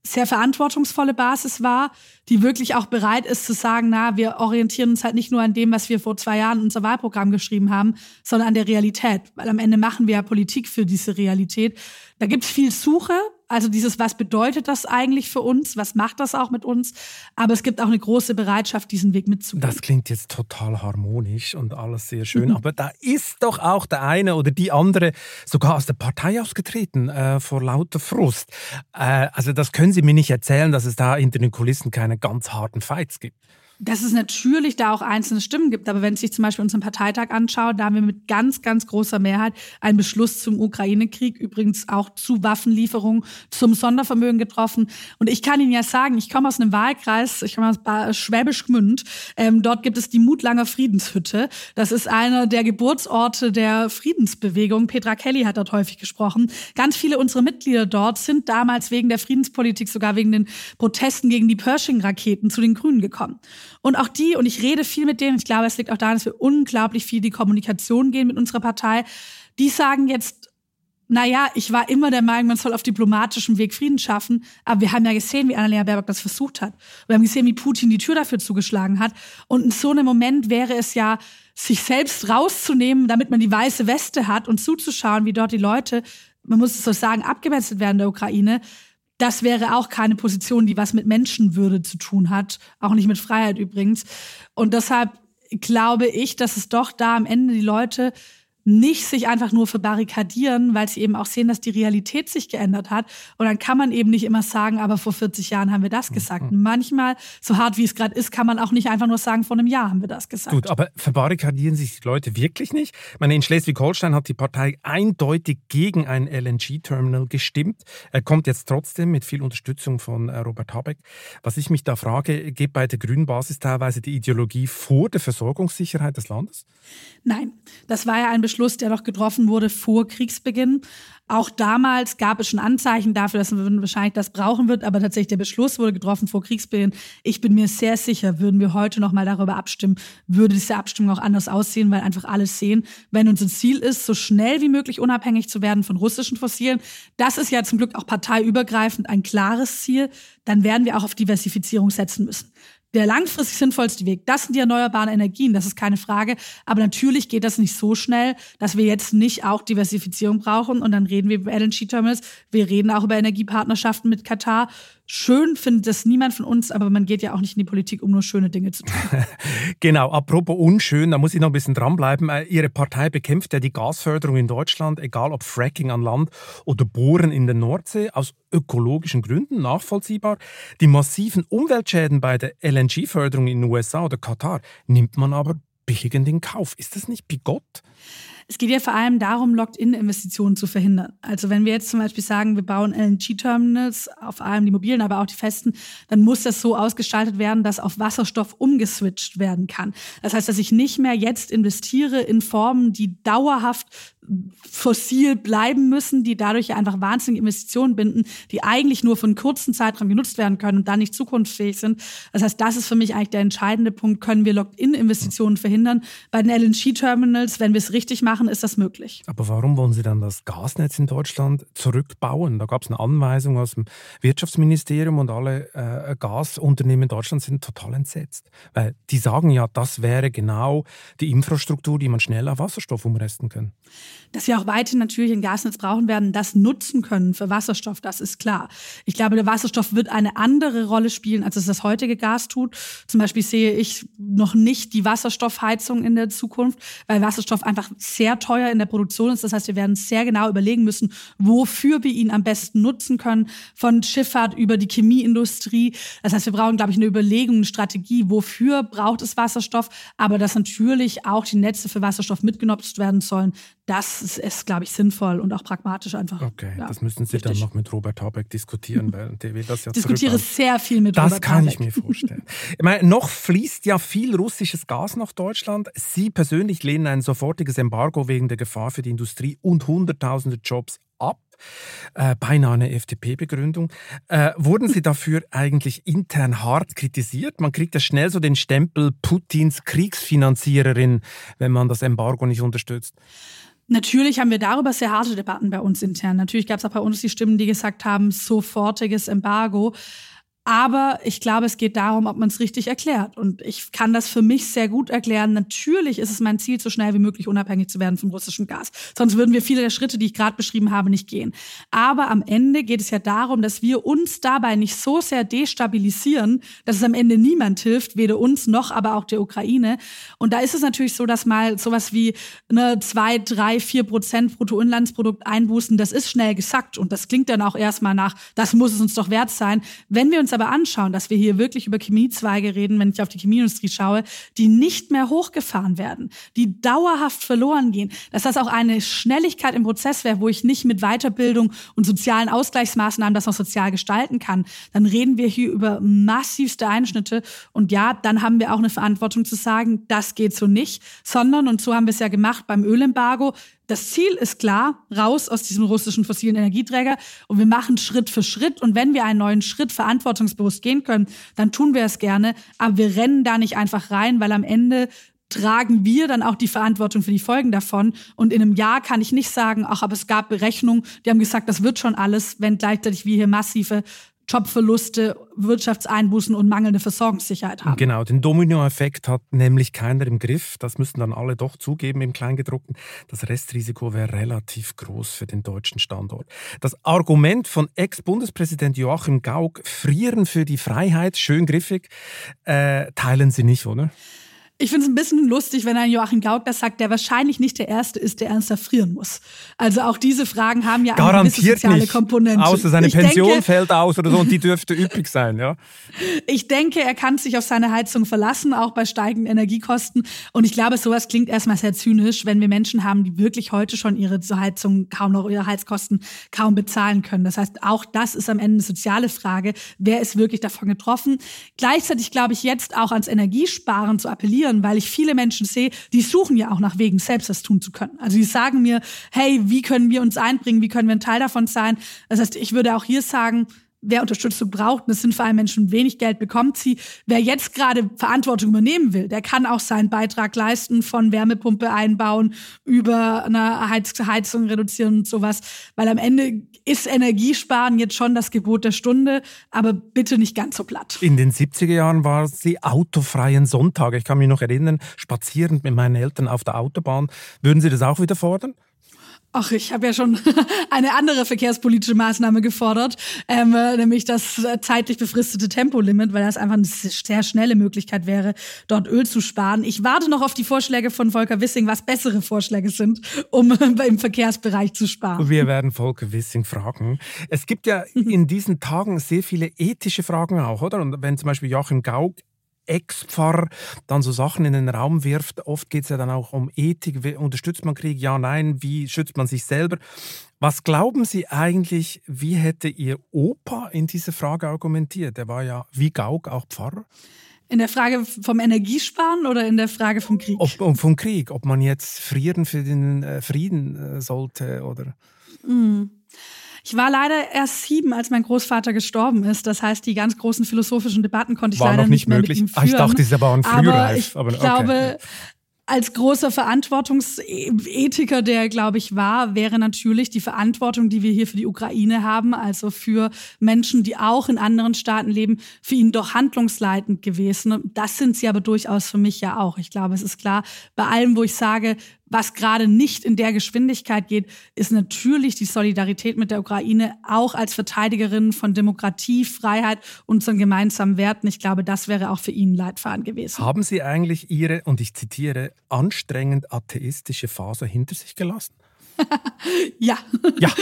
sehr verantwortungsvolle Basis war, die wirklich auch bereit ist zu sagen, na, wir orientieren uns halt nicht nur an dem, was wir vor zwei Jahren in unser Wahlprogramm geschrieben haben, sondern an der Realität. Weil am Ende machen wir ja Politik für diese Realität. Da gibt es viel Suche, also dieses, was bedeutet das eigentlich für uns? Was macht das auch mit uns? Aber es gibt auch eine große Bereitschaft, diesen Weg mitzugehen. Das klingt jetzt total harmonisch und alles sehr schön. Mhm. Aber da ist doch auch der eine oder die andere sogar aus der Partei ausgetreten äh, vor lauter Frust. Äh, also das können Sie mir nicht erzählen, dass es da hinter den Kulissen keine ganz harten Fights gibt dass es natürlich da auch einzelne Stimmen gibt. Aber wenn ich sich zum Beispiel unseren Parteitag anschaue, da haben wir mit ganz, ganz großer Mehrheit einen Beschluss zum Ukraine-Krieg, übrigens auch zu Waffenlieferungen, zum Sondervermögen getroffen. Und ich kann Ihnen ja sagen, ich komme aus einem Wahlkreis, ich komme aus Schwäbisch Gmünd. Ähm, dort gibt es die Mutlanger Friedenshütte. Das ist einer der Geburtsorte der Friedensbewegung. Petra Kelly hat dort häufig gesprochen. Ganz viele unserer Mitglieder dort sind damals wegen der Friedenspolitik, sogar wegen den Protesten gegen die Pershing-Raketen zu den Grünen gekommen. Und auch die, und ich rede viel mit denen, ich glaube, es liegt auch daran, dass wir unglaublich viel die Kommunikation gehen mit unserer Partei, die sagen jetzt, naja, ich war immer der Meinung, man soll auf diplomatischem Weg Frieden schaffen, aber wir haben ja gesehen, wie Annalena Baerbock das versucht hat. Wir haben gesehen, wie Putin die Tür dafür zugeschlagen hat. Und in so einem Moment wäre es ja, sich selbst rauszunehmen, damit man die weiße Weste hat und zuzuschauen, wie dort die Leute man muss es so sagen, abgemetzelt werden der Ukraine, das wäre auch keine Position, die was mit Menschenwürde zu tun hat, auch nicht mit Freiheit übrigens. Und deshalb glaube ich, dass es doch da am Ende die Leute nicht sich einfach nur verbarrikadieren, weil sie eben auch sehen, dass die Realität sich geändert hat. Und dann kann man eben nicht immer sagen, aber vor 40 Jahren haben wir das gesagt. Mhm. Manchmal, so hart wie es gerade ist, kann man auch nicht einfach nur sagen, vor einem Jahr haben wir das gesagt. Gut, aber verbarrikadieren sich die Leute wirklich nicht? Ich meine, in Schleswig-Holstein hat die Partei eindeutig gegen ein LNG-Terminal gestimmt. Er kommt jetzt trotzdem mit viel Unterstützung von äh, Robert Habeck. Was ich mich da frage, geht bei der grünen Basis teilweise die Ideologie vor der Versorgungssicherheit des Landes? Nein, das war ja ein Beschluss, der noch getroffen wurde vor Kriegsbeginn. Auch damals gab es schon Anzeichen dafür, dass man wahrscheinlich das brauchen wird, aber tatsächlich der Beschluss wurde getroffen vor Kriegsbeginn. Ich bin mir sehr sicher, würden wir heute noch mal darüber abstimmen, würde diese Abstimmung auch anders aussehen, weil einfach alles sehen, wenn unser Ziel ist, so schnell wie möglich unabhängig zu werden von russischen Fossilen. Das ist ja zum Glück auch parteiübergreifend ein klares Ziel. Dann werden wir auch auf Diversifizierung setzen müssen der langfristig sinnvollste Weg. Das sind die erneuerbaren Energien, das ist keine Frage. Aber natürlich geht das nicht so schnell, dass wir jetzt nicht auch Diversifizierung brauchen. Und dann reden wir über LNG-Terminals. Wir reden auch über Energiepartnerschaften mit Katar. Schön findet das niemand von uns, aber man geht ja auch nicht in die Politik, um nur schöne Dinge zu tun. genau, apropos unschön, da muss ich noch ein bisschen dranbleiben. Äh, Ihre Partei bekämpft ja die Gasförderung in Deutschland, egal ob Fracking an Land oder Bohren in der Nordsee, aus ökologischen Gründen nachvollziehbar. Die massiven Umweltschäden bei der LNG-Förderung in den USA oder Katar nimmt man aber billigend in Kauf. Ist das nicht bigott? Es geht ja vor allem darum, Locked-in-Investitionen zu verhindern. Also wenn wir jetzt zum Beispiel sagen, wir bauen LNG-Terminals, auf allem die mobilen, aber auch die festen, dann muss das so ausgestaltet werden, dass auf Wasserstoff umgeswitcht werden kann. Das heißt, dass ich nicht mehr jetzt investiere in Formen, die dauerhaft fossil bleiben müssen, die dadurch einfach wahnsinnige Investitionen binden, die eigentlich nur für einen kurzen Zeitraum genutzt werden können und dann nicht zukunftsfähig sind. Das heißt, das ist für mich eigentlich der entscheidende Punkt. Können wir Locked-in-Investitionen verhindern? Bei den LNG-Terminals, wenn wir es richtig machen, ist das möglich. Aber warum wollen Sie dann das Gasnetz in Deutschland zurückbauen? Da gab es eine Anweisung aus dem Wirtschaftsministerium und alle äh, Gasunternehmen in Deutschland sind total entsetzt. Weil die sagen ja, das wäre genau die Infrastruktur, die man schnell auf Wasserstoff umresten kann dass wir auch weiterhin natürlich ein Gasnetz brauchen werden, das nutzen können für Wasserstoff, das ist klar. Ich glaube, der Wasserstoff wird eine andere Rolle spielen, als es das heutige Gas tut. Zum Beispiel sehe ich noch nicht die Wasserstoffheizung in der Zukunft, weil Wasserstoff einfach sehr teuer in der Produktion ist. Das heißt, wir werden sehr genau überlegen müssen, wofür wir ihn am besten nutzen können, von Schifffahrt über die Chemieindustrie. Das heißt, wir brauchen, glaube ich, eine Überlegung, eine Strategie, wofür braucht es Wasserstoff, aber dass natürlich auch die Netze für Wasserstoff mitgenutzt werden sollen, das ist, ist glaube ich, sinnvoll und auch pragmatisch einfach. Okay, ja, das müssen Sie richtig. dann noch mit Robert Habeck diskutieren, weil der will das ja Diskutiere sehr viel mit das Robert Habeck. Das kann ich mir vorstellen. ich meine, noch fließt ja viel russisches Gas nach Deutschland. Sie persönlich lehnen ein sofortiges Embargo wegen der Gefahr für die Industrie und hunderttausende Jobs ab. Äh, beinahe eine FDP-Begründung. Äh, wurden Sie dafür eigentlich intern hart kritisiert? Man kriegt ja schnell so den Stempel Putins Kriegsfinanziererin, wenn man das Embargo nicht unterstützt. Natürlich haben wir darüber sehr harte Debatten bei uns intern. Natürlich gab es auch bei uns die Stimmen, die gesagt haben, sofortiges Embargo. Aber ich glaube, es geht darum, ob man es richtig erklärt. Und ich kann das für mich sehr gut erklären. Natürlich ist es mein Ziel, so schnell wie möglich unabhängig zu werden vom russischen Gas. Sonst würden wir viele der Schritte, die ich gerade beschrieben habe, nicht gehen. Aber am Ende geht es ja darum, dass wir uns dabei nicht so sehr destabilisieren, dass es am Ende niemand hilft, weder uns noch aber auch der Ukraine. Und da ist es natürlich so, dass mal sowas wie eine zwei, drei, vier Prozent Bruttoinlandsprodukt einbußen, das ist schnell gesackt. Und das klingt dann auch erstmal nach, das muss es uns doch wert sein. Wenn wir uns aber anschauen, dass wir hier wirklich über Chemiezweige reden, wenn ich auf die Chemieindustrie schaue, die nicht mehr hochgefahren werden, die dauerhaft verloren gehen, dass das auch eine Schnelligkeit im Prozess wäre, wo ich nicht mit Weiterbildung und sozialen Ausgleichsmaßnahmen das auch sozial gestalten kann, dann reden wir hier über massivste Einschnitte. Und ja, dann haben wir auch eine Verantwortung zu sagen, das geht so nicht, sondern, und so haben wir es ja gemacht beim Ölembargo, das Ziel ist klar, raus aus diesem russischen fossilen Energieträger und wir machen Schritt für Schritt und wenn wir einen neuen Schritt verantwortungsbewusst gehen können, dann tun wir es gerne, aber wir rennen da nicht einfach rein, weil am Ende tragen wir dann auch die Verantwortung für die Folgen davon. Und in einem Jahr kann ich nicht sagen, ach, aber es gab Berechnungen, die haben gesagt, das wird schon alles, wenn gleichzeitig wir hier massive Jobverluste, Wirtschaftseinbußen und mangelnde Versorgungssicherheit haben. Genau, den Dominoeffekt hat nämlich keiner im Griff. Das müssen dann alle doch zugeben im Kleingedruckten. Das Restrisiko wäre relativ groß für den deutschen Standort. Das Argument von Ex-Bundespräsident Joachim Gauck, frieren für die Freiheit, schön griffig, äh, teilen Sie nicht, oder? Ich finde es ein bisschen lustig, wenn ein Joachim Gauck das sagt, der wahrscheinlich nicht der Erste ist, der ernst erfrieren muss. Also auch diese Fragen haben ja Garantiert eine gewisse soziale nicht. Komponente. Außer seine ich Pension denke, fällt aus oder so und die dürfte üppig sein, ja. Ich denke, er kann sich auf seine Heizung verlassen, auch bei steigenden Energiekosten. Und ich glaube, sowas klingt erstmal sehr zynisch, wenn wir Menschen haben, die wirklich heute schon ihre Heizung kaum noch ihre Heizkosten kaum bezahlen können. Das heißt, auch das ist am Ende eine soziale Frage. Wer ist wirklich davon getroffen? Gleichzeitig glaube ich jetzt auch ans Energiesparen zu appellieren, weil ich viele Menschen sehe, die suchen ja auch nach Wegen, selbst das tun zu können. Also die sagen mir, hey, wie können wir uns einbringen? Wie können wir ein Teil davon sein? Das heißt, ich würde auch hier sagen, wer Unterstützung braucht, und das sind vor allem Menschen wenig Geld, bekommt sie. Wer jetzt gerade Verantwortung übernehmen will, der kann auch seinen Beitrag leisten, von Wärmepumpe einbauen, über eine Heiz Heizung reduzieren und sowas. Weil am Ende ist Energiesparen jetzt schon das Gebot der Stunde, aber bitte nicht ganz so platt. In den 70er Jahren waren es die autofreien Sonntage. Ich kann mich noch erinnern, spazierend mit meinen Eltern auf der Autobahn. Würden Sie das auch wieder fordern? Ach, ich habe ja schon eine andere verkehrspolitische Maßnahme gefordert, ähm, nämlich das zeitlich befristete Tempolimit, weil das einfach eine sehr schnelle Möglichkeit wäre, dort Öl zu sparen. Ich warte noch auf die Vorschläge von Volker Wissing, was bessere Vorschläge sind, um im Verkehrsbereich zu sparen. Wir werden Volker Wissing fragen. Es gibt ja in diesen Tagen sehr viele ethische Fragen auch, oder? Und wenn zum Beispiel Joachim Gauck Ex-Pfarrer dann so Sachen in den Raum wirft. Oft geht es ja dann auch um Ethik. Wie unterstützt man Krieg? Ja, nein. Wie schützt man sich selber? Was glauben Sie eigentlich, wie hätte Ihr Opa in dieser Frage argumentiert? Der war ja wie Gauck auch Pfarrer. In der Frage vom Energiesparen oder in der Frage vom Krieg? Ob, vom Krieg, ob man jetzt frieren für den äh, Frieden äh, sollte oder. Mm. Ich war leider erst sieben, als mein Großvater gestorben ist. Das heißt, die ganz großen philosophischen Debatten konnte ich War leider noch nicht mehr möglich. mit ihm führen. Ah, ich dachte, es war ein frühreif. Aber ich aber, okay. glaube, als großer Verantwortungsethiker, der, glaube ich, war, wäre natürlich die Verantwortung, die wir hier für die Ukraine haben, also für Menschen, die auch in anderen Staaten leben, für ihn doch handlungsleitend gewesen. Das sind sie aber durchaus für mich ja auch. Ich glaube, es ist klar, bei allem, wo ich sage, was gerade nicht in der Geschwindigkeit geht, ist natürlich die Solidarität mit der Ukraine auch als Verteidigerin von Demokratie, Freiheit und unseren gemeinsamen Werten. Ich glaube, das wäre auch für ihn Leitfaden gewesen. Haben Sie eigentlich Ihre, und ich zitiere, anstrengend atheistische Phase hinter sich gelassen? ja. ja.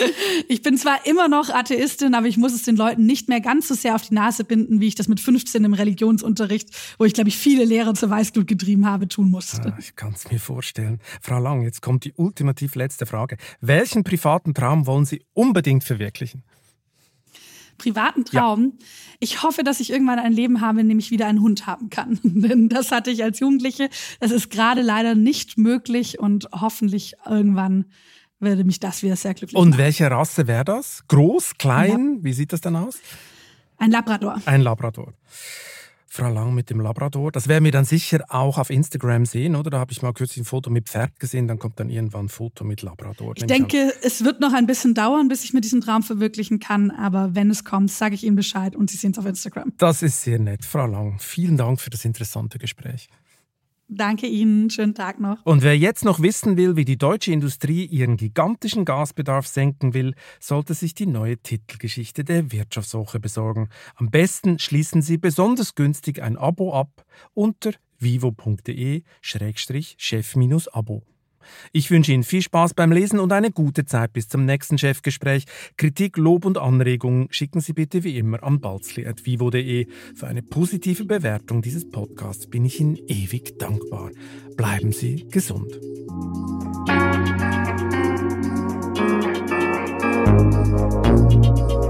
Ich bin zwar immer noch Atheistin, aber ich muss es den Leuten nicht mehr ganz so sehr auf die Nase binden, wie ich das mit 15 im Religionsunterricht, wo ich, glaube ich, viele Lehrer zur Weißglut getrieben habe, tun musste. Ah, ich kann es mir vorstellen. Frau Lang, jetzt kommt die ultimativ letzte Frage. Welchen privaten Traum wollen Sie unbedingt verwirklichen? privaten Traum. Ja. Ich hoffe, dass ich irgendwann ein Leben habe, in dem ich wieder einen Hund haben kann. Denn das hatte ich als Jugendliche. Das ist gerade leider nicht möglich und hoffentlich irgendwann würde mich das wieder sehr glücklich Und machen. welche Rasse wäre das? Groß, klein? Wie sieht das dann aus? Ein Labrador. Ein Labrador. Frau Lang mit dem Labrador. Das werden wir dann sicher auch auf Instagram sehen, oder? Da habe ich mal kürzlich ein Foto mit Pferd gesehen, dann kommt dann irgendwann ein Foto mit Labrador. Ich denke, es wird noch ein bisschen dauern, bis ich mir diesen Traum verwirklichen kann, aber wenn es kommt, sage ich Ihnen Bescheid und Sie sehen es auf Instagram. Das ist sehr nett, Frau Lang. Vielen Dank für das interessante Gespräch. Danke Ihnen, schönen Tag noch. Und wer jetzt noch wissen will, wie die deutsche Industrie ihren gigantischen Gasbedarf senken will, sollte sich die neue Titelgeschichte der Wirtschaftswoche besorgen. Am besten schließen Sie besonders günstig ein Abo ab unter vivo.de-chef-abo. Ich wünsche Ihnen viel Spaß beim Lesen und eine gute Zeit bis zum nächsten Chefgespräch. Kritik, Lob und Anregungen schicken Sie bitte wie immer an balzli.vivo.de. Für eine positive Bewertung dieses Podcasts bin ich Ihnen ewig dankbar. Bleiben Sie gesund. Musik